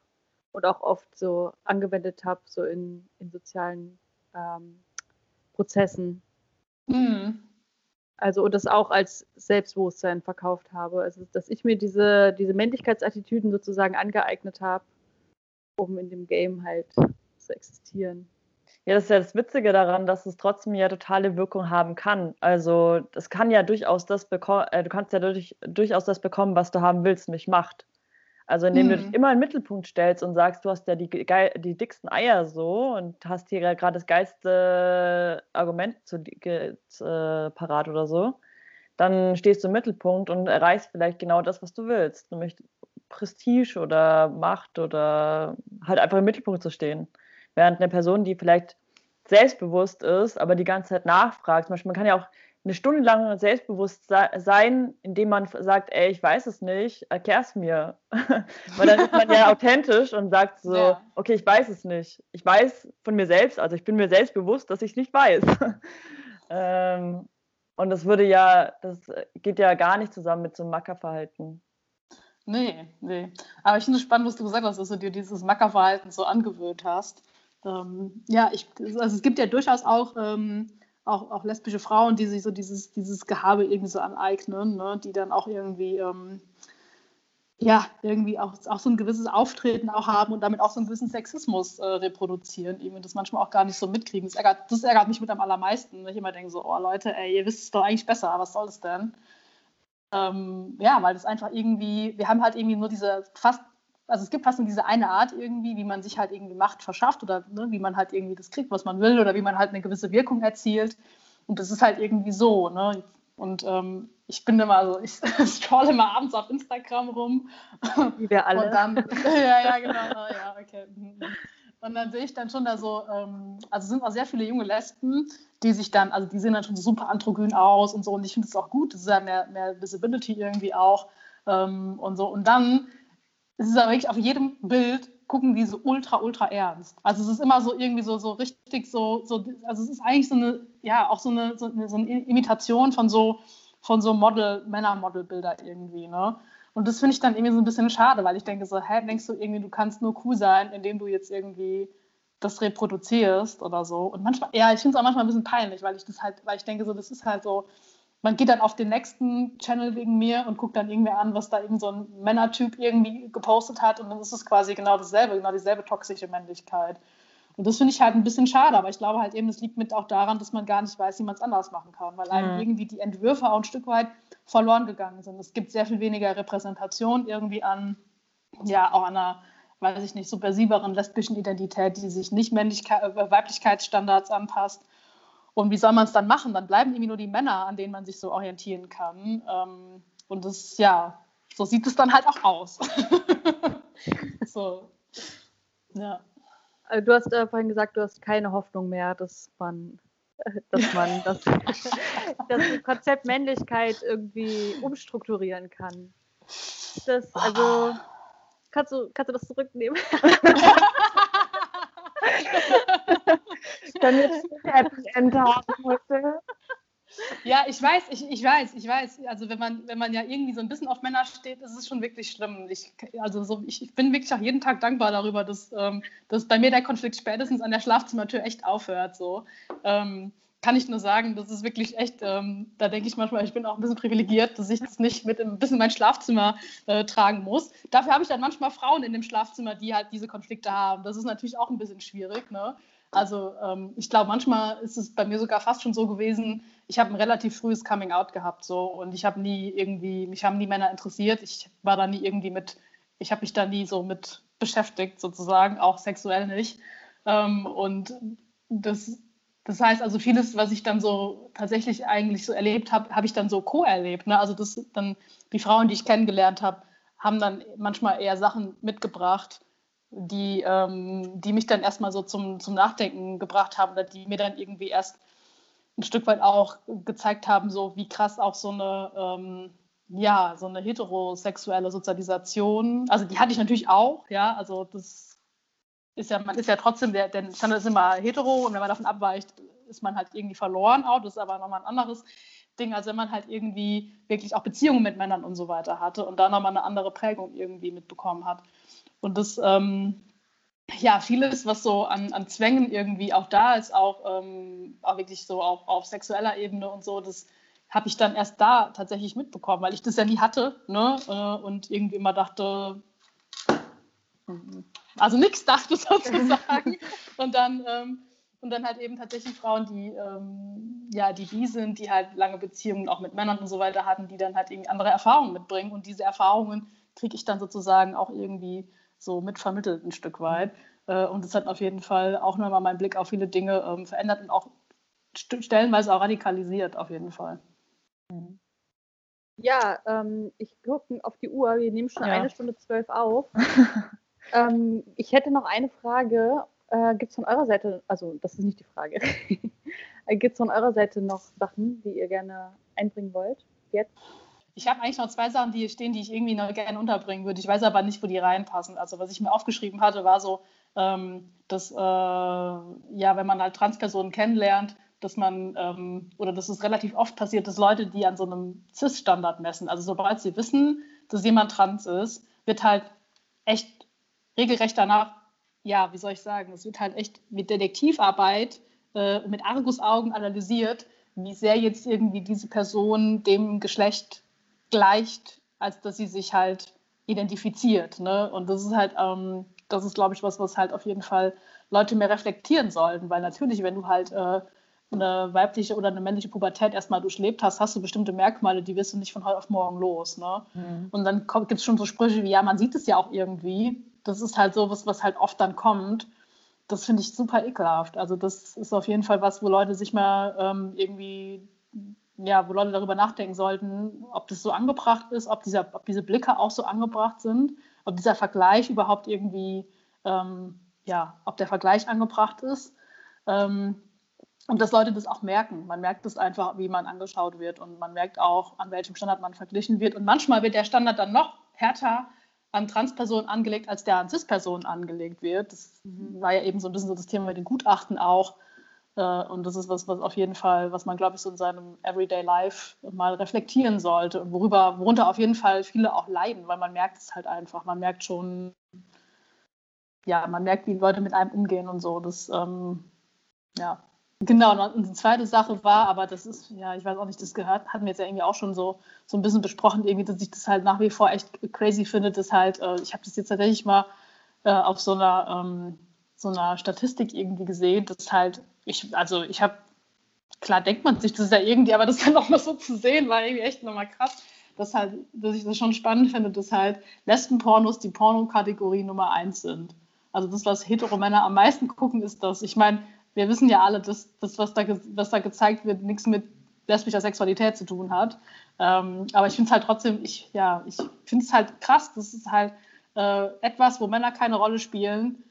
und auch oft so angewendet habe, so in, in sozialen ähm, Prozessen. Mhm. Also und das auch als Selbstbewusstsein verkauft habe. Also dass ich mir diese, diese Männlichkeitsattitüden sozusagen angeeignet habe, um in dem Game halt zu existieren. Ja, das ist ja das Witzige daran, dass es trotzdem ja totale Wirkung haben kann. Also das kann ja durchaus das bekommen, äh, du kannst ja durch, durchaus das bekommen, was du haben willst, nämlich Macht. Also indem mhm. du dich mhm. immer in den Mittelpunkt stellst und sagst, du hast ja die, die dicksten Eier so und hast hier gerade das geilste Argument zu, äh, parat oder so, dann stehst du im Mittelpunkt und erreichst vielleicht genau das, was du willst, nämlich Prestige oder Macht oder halt einfach im Mittelpunkt zu stehen. Während eine Person, die vielleicht selbstbewusst ist, aber die ganze Zeit nachfragt, zum Beispiel, man kann ja auch eine Stunde lang selbstbewusst sein, indem man sagt, ey, ich weiß es nicht, erklär's mir. Weil dann ist man ja authentisch und sagt so, ja. okay, ich weiß es nicht. Ich weiß von mir selbst, also ich bin mir selbst bewusst, dass ich es nicht weiß. ähm, und das würde ja, das geht ja gar nicht zusammen mit so einem Mackerverhalten. Nee, nee. Aber ich finde es spannend, was du gesagt hast, dass du dir dieses Mackerverhalten so angewöhnt hast. Ähm, ja, ich, also es gibt ja durchaus auch, ähm, auch, auch lesbische Frauen, die sich so dieses, dieses Gehabe irgendwie so aneignen, ne? die dann auch irgendwie, ähm, ja, irgendwie auch, auch so ein gewisses Auftreten auch haben und damit auch so einen gewissen Sexismus äh, reproduzieren, eben das manchmal auch gar nicht so mitkriegen. Das ärgert, das ärgert mich mit am allermeisten, wenn ich immer denke so, oh Leute, ey, ihr wisst es doch eigentlich besser, was soll das denn? Ähm, ja, weil das einfach irgendwie, wir haben halt irgendwie nur diese fast also es gibt fast nur diese eine Art irgendwie, wie man sich halt irgendwie Macht verschafft oder ne, wie man halt irgendwie das kriegt, was man will oder wie man halt eine gewisse Wirkung erzielt. Und das ist halt irgendwie so. Ne? Und ähm, ich bin immer so, ich scrolle immer abends auf Instagram rum. Wie wir alle. Und dann, ja, ja, genau. Ja, okay. Und dann sehe ich dann schon da so, ähm, also sind auch sehr viele junge Lesben, die sich dann, also die sehen dann schon super androgyn aus und so. Und ich finde es auch gut, das ist ja mehr, mehr Visibility irgendwie auch. Ähm, und so. Und dann es ist aber wirklich auf jedem Bild gucken die so ultra, ultra ernst. Also es ist immer so irgendwie so, so richtig so, so, also es ist eigentlich so eine, ja, auch so eine, so eine, so eine Imitation von so, von so Model, Männer-Model-Bilder irgendwie, ne? Und das finde ich dann irgendwie so ein bisschen schade, weil ich denke so, hä, denkst du irgendwie, du kannst nur cool sein, indem du jetzt irgendwie das reproduzierst oder so. Und manchmal, ja, ich finde es auch manchmal ein bisschen peinlich, weil ich das halt, weil ich denke so, das ist halt so, man geht dann auf den nächsten Channel wegen mir und guckt dann irgendwie an, was da irgend so ein Männertyp irgendwie gepostet hat und dann ist es quasi genau dasselbe, genau dieselbe toxische Männlichkeit. Und das finde ich halt ein bisschen schade, aber ich glaube halt eben, es liegt mit auch daran, dass man gar nicht weiß, wie man es anders machen kann, weil einem mhm. irgendwie die Entwürfe auch ein Stück weit verloren gegangen sind. Es gibt sehr viel weniger Repräsentation irgendwie an, ja, auch an einer, weiß ich nicht, subversiveren lesbischen Identität, die sich nicht Männlichkeit, äh, Weiblichkeitsstandards anpasst. Und wie soll man es dann machen? Dann bleiben irgendwie nur die Männer, an denen man sich so orientieren kann. Ähm, und das, ja, so sieht es dann halt auch aus. so, ja. Also du hast äh, vorhin gesagt, du hast keine Hoffnung mehr, dass man, dass man das, das Konzept Männlichkeit irgendwie umstrukturieren kann. Das, also, kannst du, kannst du das zurücknehmen? damit ich Happy End haben heute. Ja, ich weiß, ich, ich weiß, ich weiß. Also wenn man, wenn man ja irgendwie so ein bisschen auf Männer steht, ist es schon wirklich schlimm. Ich, also so, ich, ich bin wirklich auch jeden Tag dankbar darüber, dass, ähm, dass bei mir der Konflikt spätestens an der Schlafzimmertür echt aufhört. So. Ähm, kann ich nur sagen, das ist wirklich echt, ähm, da denke ich manchmal, ich bin auch ein bisschen privilegiert, dass ich das nicht mit ein bisschen in mein Schlafzimmer äh, tragen muss. Dafür habe ich dann manchmal Frauen in dem Schlafzimmer, die halt diese Konflikte haben. Das ist natürlich auch ein bisschen schwierig. Ne? Also ähm, ich glaube, manchmal ist es bei mir sogar fast schon so gewesen, ich habe ein relativ frühes Coming Out gehabt so und ich habe nie irgendwie, mich haben nie Männer interessiert. Ich war da nie irgendwie mit, ich habe mich da nie so mit beschäftigt sozusagen, auch sexuell nicht. Ähm, und das, das heißt also vieles, was ich dann so tatsächlich eigentlich so erlebt habe, habe ich dann so co-erlebt. Ne? Also das dann die Frauen, die ich kennengelernt habe, haben dann manchmal eher Sachen mitgebracht, die, ähm, die mich dann erstmal so zum, zum Nachdenken gebracht haben oder die mir dann irgendwie erst ein Stück weit auch gezeigt haben, so wie krass auch so eine, ähm, ja, so eine heterosexuelle Sozialisation, also die hatte ich natürlich auch, ja, also das ist ja, man ist ja trotzdem, der, der Standard ist immer hetero und wenn man davon abweicht, ist man halt irgendwie verloren auch, das ist aber nochmal ein anderes Ding, als wenn man halt irgendwie wirklich auch Beziehungen mit Männern und so weiter hatte und da nochmal eine andere Prägung irgendwie mitbekommen hat. Und das, ähm, ja, vieles, was so an, an Zwängen irgendwie auch da ist, auch, ähm, auch wirklich so auf, auf sexueller Ebene und so, das habe ich dann erst da tatsächlich mitbekommen, weil ich das ja nie hatte ne? Äh, und irgendwie immer dachte, also nichts dachte sozusagen. und dann ähm, und dann halt eben tatsächlich Frauen, die ähm, ja die bi sind, die halt lange Beziehungen auch mit Männern und so weiter hatten, die dann halt irgendwie andere Erfahrungen mitbringen und diese Erfahrungen kriege ich dann sozusagen auch irgendwie so mitvermittelt ein Stück weit. Äh, und es hat auf jeden Fall auch nochmal meinen Blick auf viele Dinge ähm, verändert und auch stellenweise auch radikalisiert, auf jeden Fall. Mhm. Ja, ähm, ich gucke auf die Uhr, wir nehmen schon ja. eine Stunde zwölf auf. ähm, ich hätte noch eine Frage. Äh, Gibt es von eurer Seite, also das ist nicht die Frage, gibt es von eurer Seite noch Sachen, die ihr gerne einbringen wollt? Jetzt? Ich habe eigentlich noch zwei Sachen, die hier stehen, die ich irgendwie noch gerne unterbringen würde. Ich weiß aber nicht, wo die reinpassen. Also was ich mir aufgeschrieben hatte, war so, ähm, dass äh, ja, wenn man halt Transpersonen kennenlernt, dass man ähm, oder dass es relativ oft passiert, dass Leute, die an so einem CIS-Standard messen, also sobald sie wissen, dass jemand trans ist, wird halt echt regelrecht danach, ja, wie soll ich sagen, es wird halt echt mit Detektivarbeit äh, mit Argusaugen analysiert, wie sehr jetzt irgendwie diese Person dem Geschlecht gleicht, als dass sie sich halt identifiziert. Ne? Und das ist halt, ähm, das ist, glaube ich, was, was halt auf jeden Fall Leute mehr reflektieren sollten, weil natürlich, wenn du halt äh, eine weibliche oder eine männliche Pubertät erstmal durchlebt hast, hast du bestimmte Merkmale, die wirst du nicht von heute auf morgen los. Ne? Mhm. Und dann gibt es schon so Sprüche wie, ja, man sieht es ja auch irgendwie. Das ist halt so was, was halt oft dann kommt. Das finde ich super ekelhaft. Also das ist auf jeden Fall was, wo Leute sich mal ähm, irgendwie ja, wo Leute darüber nachdenken sollten, ob das so angebracht ist, ob, dieser, ob diese Blicke auch so angebracht sind, ob dieser Vergleich überhaupt irgendwie, ähm, ja, ob der Vergleich angebracht ist. Ähm, und dass Leute das auch merken. Man merkt es einfach, wie man angeschaut wird und man merkt auch, an welchem Standard man verglichen wird. Und manchmal wird der Standard dann noch härter an Transpersonen angelegt, als der an Cis-Personen angelegt wird. Das mhm. war ja eben so ein bisschen so das Thema mit den Gutachten auch äh, und das ist was, was auf jeden Fall, was man, glaube ich, so in seinem Everyday Life mal reflektieren sollte und worüber, worunter auf jeden Fall viele auch leiden, weil man merkt es halt einfach. Man merkt schon, ja, man merkt, wie Leute mit einem umgehen und so. Das, ähm, ja. Genau, und die zweite Sache war, aber das ist, ja, ich weiß auch nicht, das gehört, hatten wir jetzt ja irgendwie auch schon so, so ein bisschen besprochen, irgendwie, dass ich das halt nach wie vor echt crazy finde, dass halt, äh, ich habe das jetzt tatsächlich mal äh, auf so einer, ähm, so einer Statistik irgendwie gesehen, dass halt ich, also ich habe, klar denkt man sich das ist ja irgendwie, aber das dann auch mal so zu sehen, war irgendwie echt nochmal krass, dass halt, dass ich das schon spannend finde, dass halt Lesbenpornos die Pornokategorie Nummer eins sind. Also das, was Heteromänner am meisten gucken, ist das. Ich meine, wir wissen ja alle, dass das, was da, was da gezeigt wird, nichts mit lesbischer Sexualität zu tun hat. Ähm, aber ich finde es halt trotzdem, ich, ja, ich finde es halt krass, das ist halt äh, etwas, wo Männer keine Rolle spielen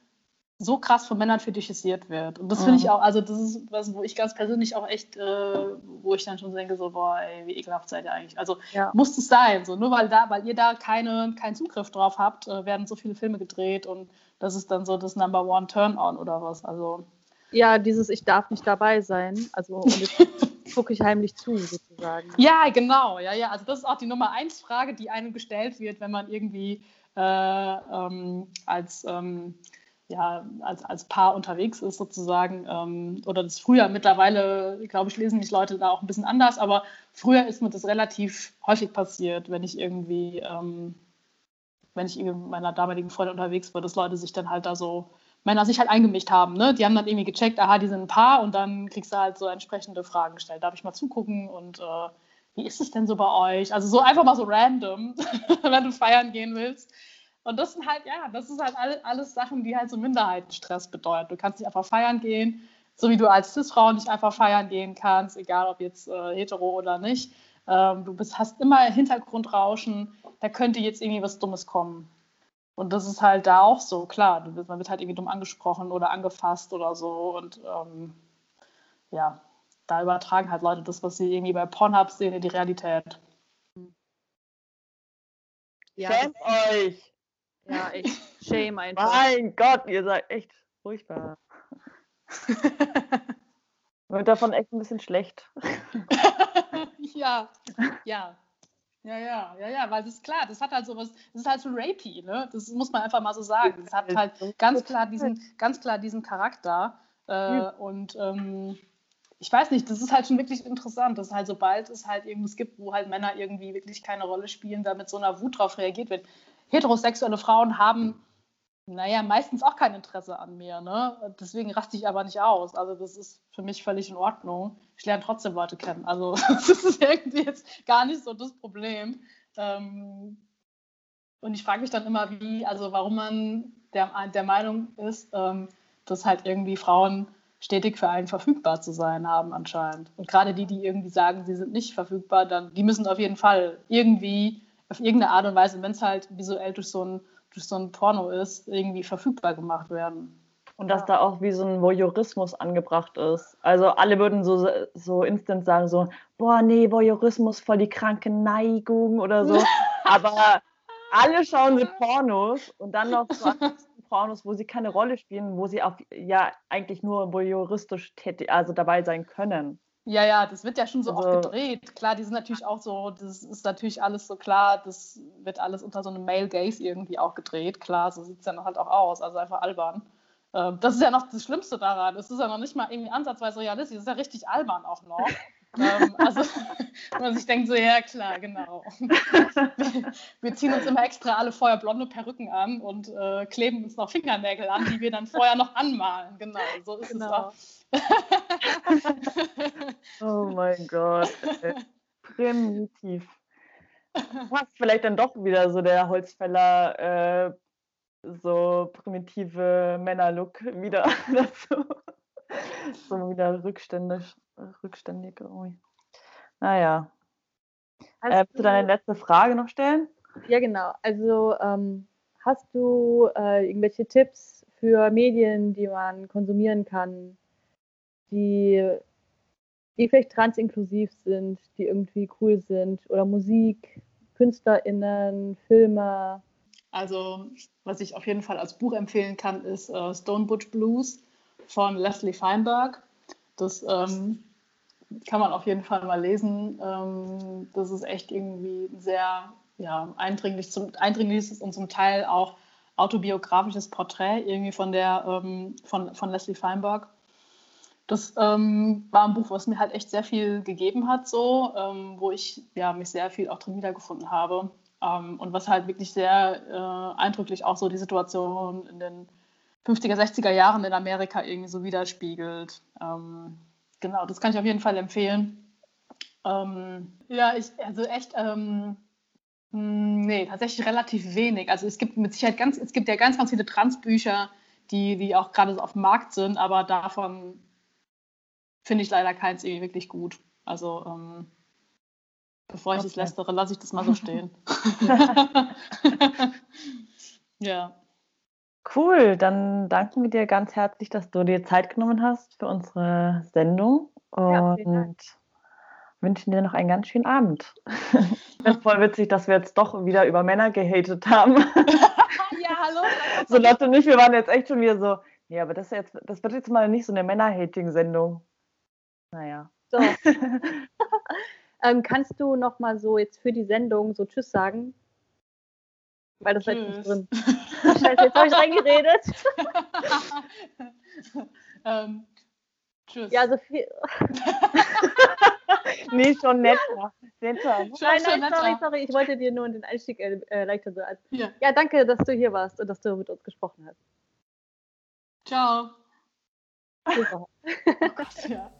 so krass von Männern fetischisiert wird. Und das finde ich mhm. auch, also das ist was, wo ich ganz persönlich auch echt, äh, wo ich dann schon denke, so, boah, ey, wie ekelhaft seid ihr eigentlich. Also ja. muss es sein. So, nur weil da, weil ihr da keine, keinen Zugriff drauf habt, äh, werden so viele Filme gedreht und das ist dann so das Number One Turn-On oder was. Also. Ja, dieses Ich darf nicht dabei sein. Also gucke ich heimlich zu, sozusagen. Ja, genau. Ja, ja. Also das ist auch die Nummer eins Frage, die einem gestellt wird, wenn man irgendwie äh, ähm, als, ähm, ja, als, als Paar unterwegs ist, sozusagen. Ähm, oder das früher, mittlerweile, glaube ich, lesen die Leute da auch ein bisschen anders, aber früher ist mir das relativ häufig passiert, wenn ich irgendwie, ähm, wenn ich mit meiner damaligen Freundin unterwegs war, dass Leute sich dann halt da so Männer sich halt eingemischt haben. Ne? Die haben dann irgendwie gecheckt, aha, die sind ein Paar und dann kriegst du halt so entsprechende Fragen gestellt. Darf ich mal zugucken und äh, wie ist es denn so bei euch? Also so einfach mal so random, wenn du feiern gehen willst. Und das sind halt, ja, das ist halt alles, alles Sachen, die halt so Minderheitenstress bedeuten. Du kannst nicht einfach feiern gehen, so wie du als Cis-Frau nicht einfach feiern gehen kannst, egal ob jetzt äh, hetero oder nicht. Ähm, du bist, hast immer Hintergrundrauschen, da könnte jetzt irgendwie was Dummes kommen. Und das ist halt da auch so, klar, man wird halt irgendwie dumm angesprochen oder angefasst oder so. Und ähm, ja, da übertragen halt Leute das, was sie irgendwie bei Pornhub sehen, in die Realität. Ja, Schämt euch! Ja, echt. Shame einfach. Mein Gott, ihr seid echt furchtbar. Wird davon echt ein bisschen schlecht. ja, ja. Ja, ja, ja, ja, weil das ist klar, das hat halt sowas, das ist halt so rapey, ne? Das muss man einfach mal so sagen. Das hat halt ganz klar diesen, ganz klar diesen Charakter. Äh, und ähm, ich weiß nicht, das ist halt schon wirklich interessant, dass halt sobald es halt irgendwas gibt, wo halt Männer irgendwie wirklich keine Rolle spielen, da mit so einer Wut drauf reagiert wird. Heterosexuelle Frauen haben naja, meistens auch kein Interesse an mir. Ne? Deswegen raste ich aber nicht aus. Also das ist für mich völlig in Ordnung. Ich lerne trotzdem Leute kennen. Also das ist irgendwie jetzt gar nicht so das Problem. Ähm, und ich frage mich dann immer, wie, also warum man der, der Meinung ist, ähm, dass halt irgendwie Frauen stetig für einen verfügbar zu sein haben anscheinend. Und gerade die, die irgendwie sagen, sie sind nicht verfügbar, dann, die müssen auf jeden Fall irgendwie auf irgendeine Art und Weise, wenn es halt visuell durch so ein durch so ein Porno ist, irgendwie verfügbar gemacht werden. Und dass da auch wie so ein Voyeurismus angebracht ist. Also alle würden so, so instant sagen so, boah, nee, Voyeurismus voll die kranke Neigung oder so. Aber alle schauen sie Pornos und dann noch so Pornos, wo sie keine Rolle spielen, wo sie auch ja eigentlich nur voyeuristisch tätig, also dabei sein können. Ja, ja, das wird ja schon so also, auch gedreht. Klar, die sind natürlich auch so, das ist natürlich alles so klar, das wird alles unter so einem Male Gaze irgendwie auch gedreht. Klar, so sieht es ja halt auch aus, also einfach albern. Ähm, das ist ja noch das Schlimmste daran. Es ist ja noch nicht mal irgendwie ansatzweise realistisch, das ist ja richtig albern auch noch. ähm, also, man sich denkt, so, ja, klar, genau. wir ziehen uns immer extra alle vorher blonde Perücken an und äh, kleben uns noch Fingernägel an, die wir dann vorher noch anmalen. Genau, so ist genau. es auch. oh mein Gott. Primitiv. Passt vielleicht dann doch wieder so der Holzfäller, äh, so primitive Männerlook wieder dazu. So wieder rückständig. rückständig irgendwie. Naja. Äh, willst du deine letzte Frage noch stellen? Ja, genau. Also ähm, hast du äh, irgendwelche Tipps für Medien, die man konsumieren kann, die, die vielleicht transinklusiv sind, die irgendwie cool sind oder Musik, KünstlerInnen, Filme. Also, was ich auf jeden Fall als Buch empfehlen kann, ist äh, Stone Butch Blues von Leslie Feinberg. Das ähm, kann man auf jeden Fall mal lesen. Ähm, das ist echt irgendwie sehr ja, eindringlich zum, eindringliches und zum Teil auch autobiografisches Porträt irgendwie von der ähm, von, von Leslie Feinberg. Das ähm, war ein Buch, was mir halt echt sehr viel gegeben hat, so, ähm, wo ich ja, mich sehr viel auch drin wiedergefunden habe. Ähm, und was halt wirklich sehr äh, eindrücklich auch so die Situation in den 50er, 60er Jahren in Amerika irgendwie so widerspiegelt. Ähm, genau, das kann ich auf jeden Fall empfehlen. Ähm, ja, ich, also echt, ähm, hm, nee, tatsächlich relativ wenig. Also es gibt mit Sicherheit ganz, es gibt ja ganz, ganz viele Transbücher, die, die auch gerade so auf dem Markt sind, aber davon finde ich leider keins irgendwie wirklich gut. Also ähm, bevor ich okay. das lästere, lasse ich das mal so stehen. ja. Cool, dann danken wir dir ganz herzlich, dass du dir Zeit genommen hast für unsere Sendung und ja, wünschen dir noch einen ganz schönen Abend. Das ist voll witzig, dass wir jetzt doch wieder über Männer gehatet haben. ja, hallo. So Lotte und ich, wir waren jetzt echt schon wieder so, ja, aber das, jetzt, das wird jetzt mal nicht so eine Männer-Hating-Sendung. Naja. So. ähm, kannst du noch mal so jetzt für die Sendung so Tschüss sagen? Weil das jetzt nicht drin. Scheiße, jetzt habe ich reingeredet. ähm, tschüss. Ja, so viel. nee, schon netter. netter. Schon, nein, nein, netter. sorry, sorry. Ich wollte dir nur den Einstieg äh, erleichtern. Äh, ja. ja, danke, dass du hier warst und dass du mit uns gesprochen hast. Ciao. Super. oh Gott, ja.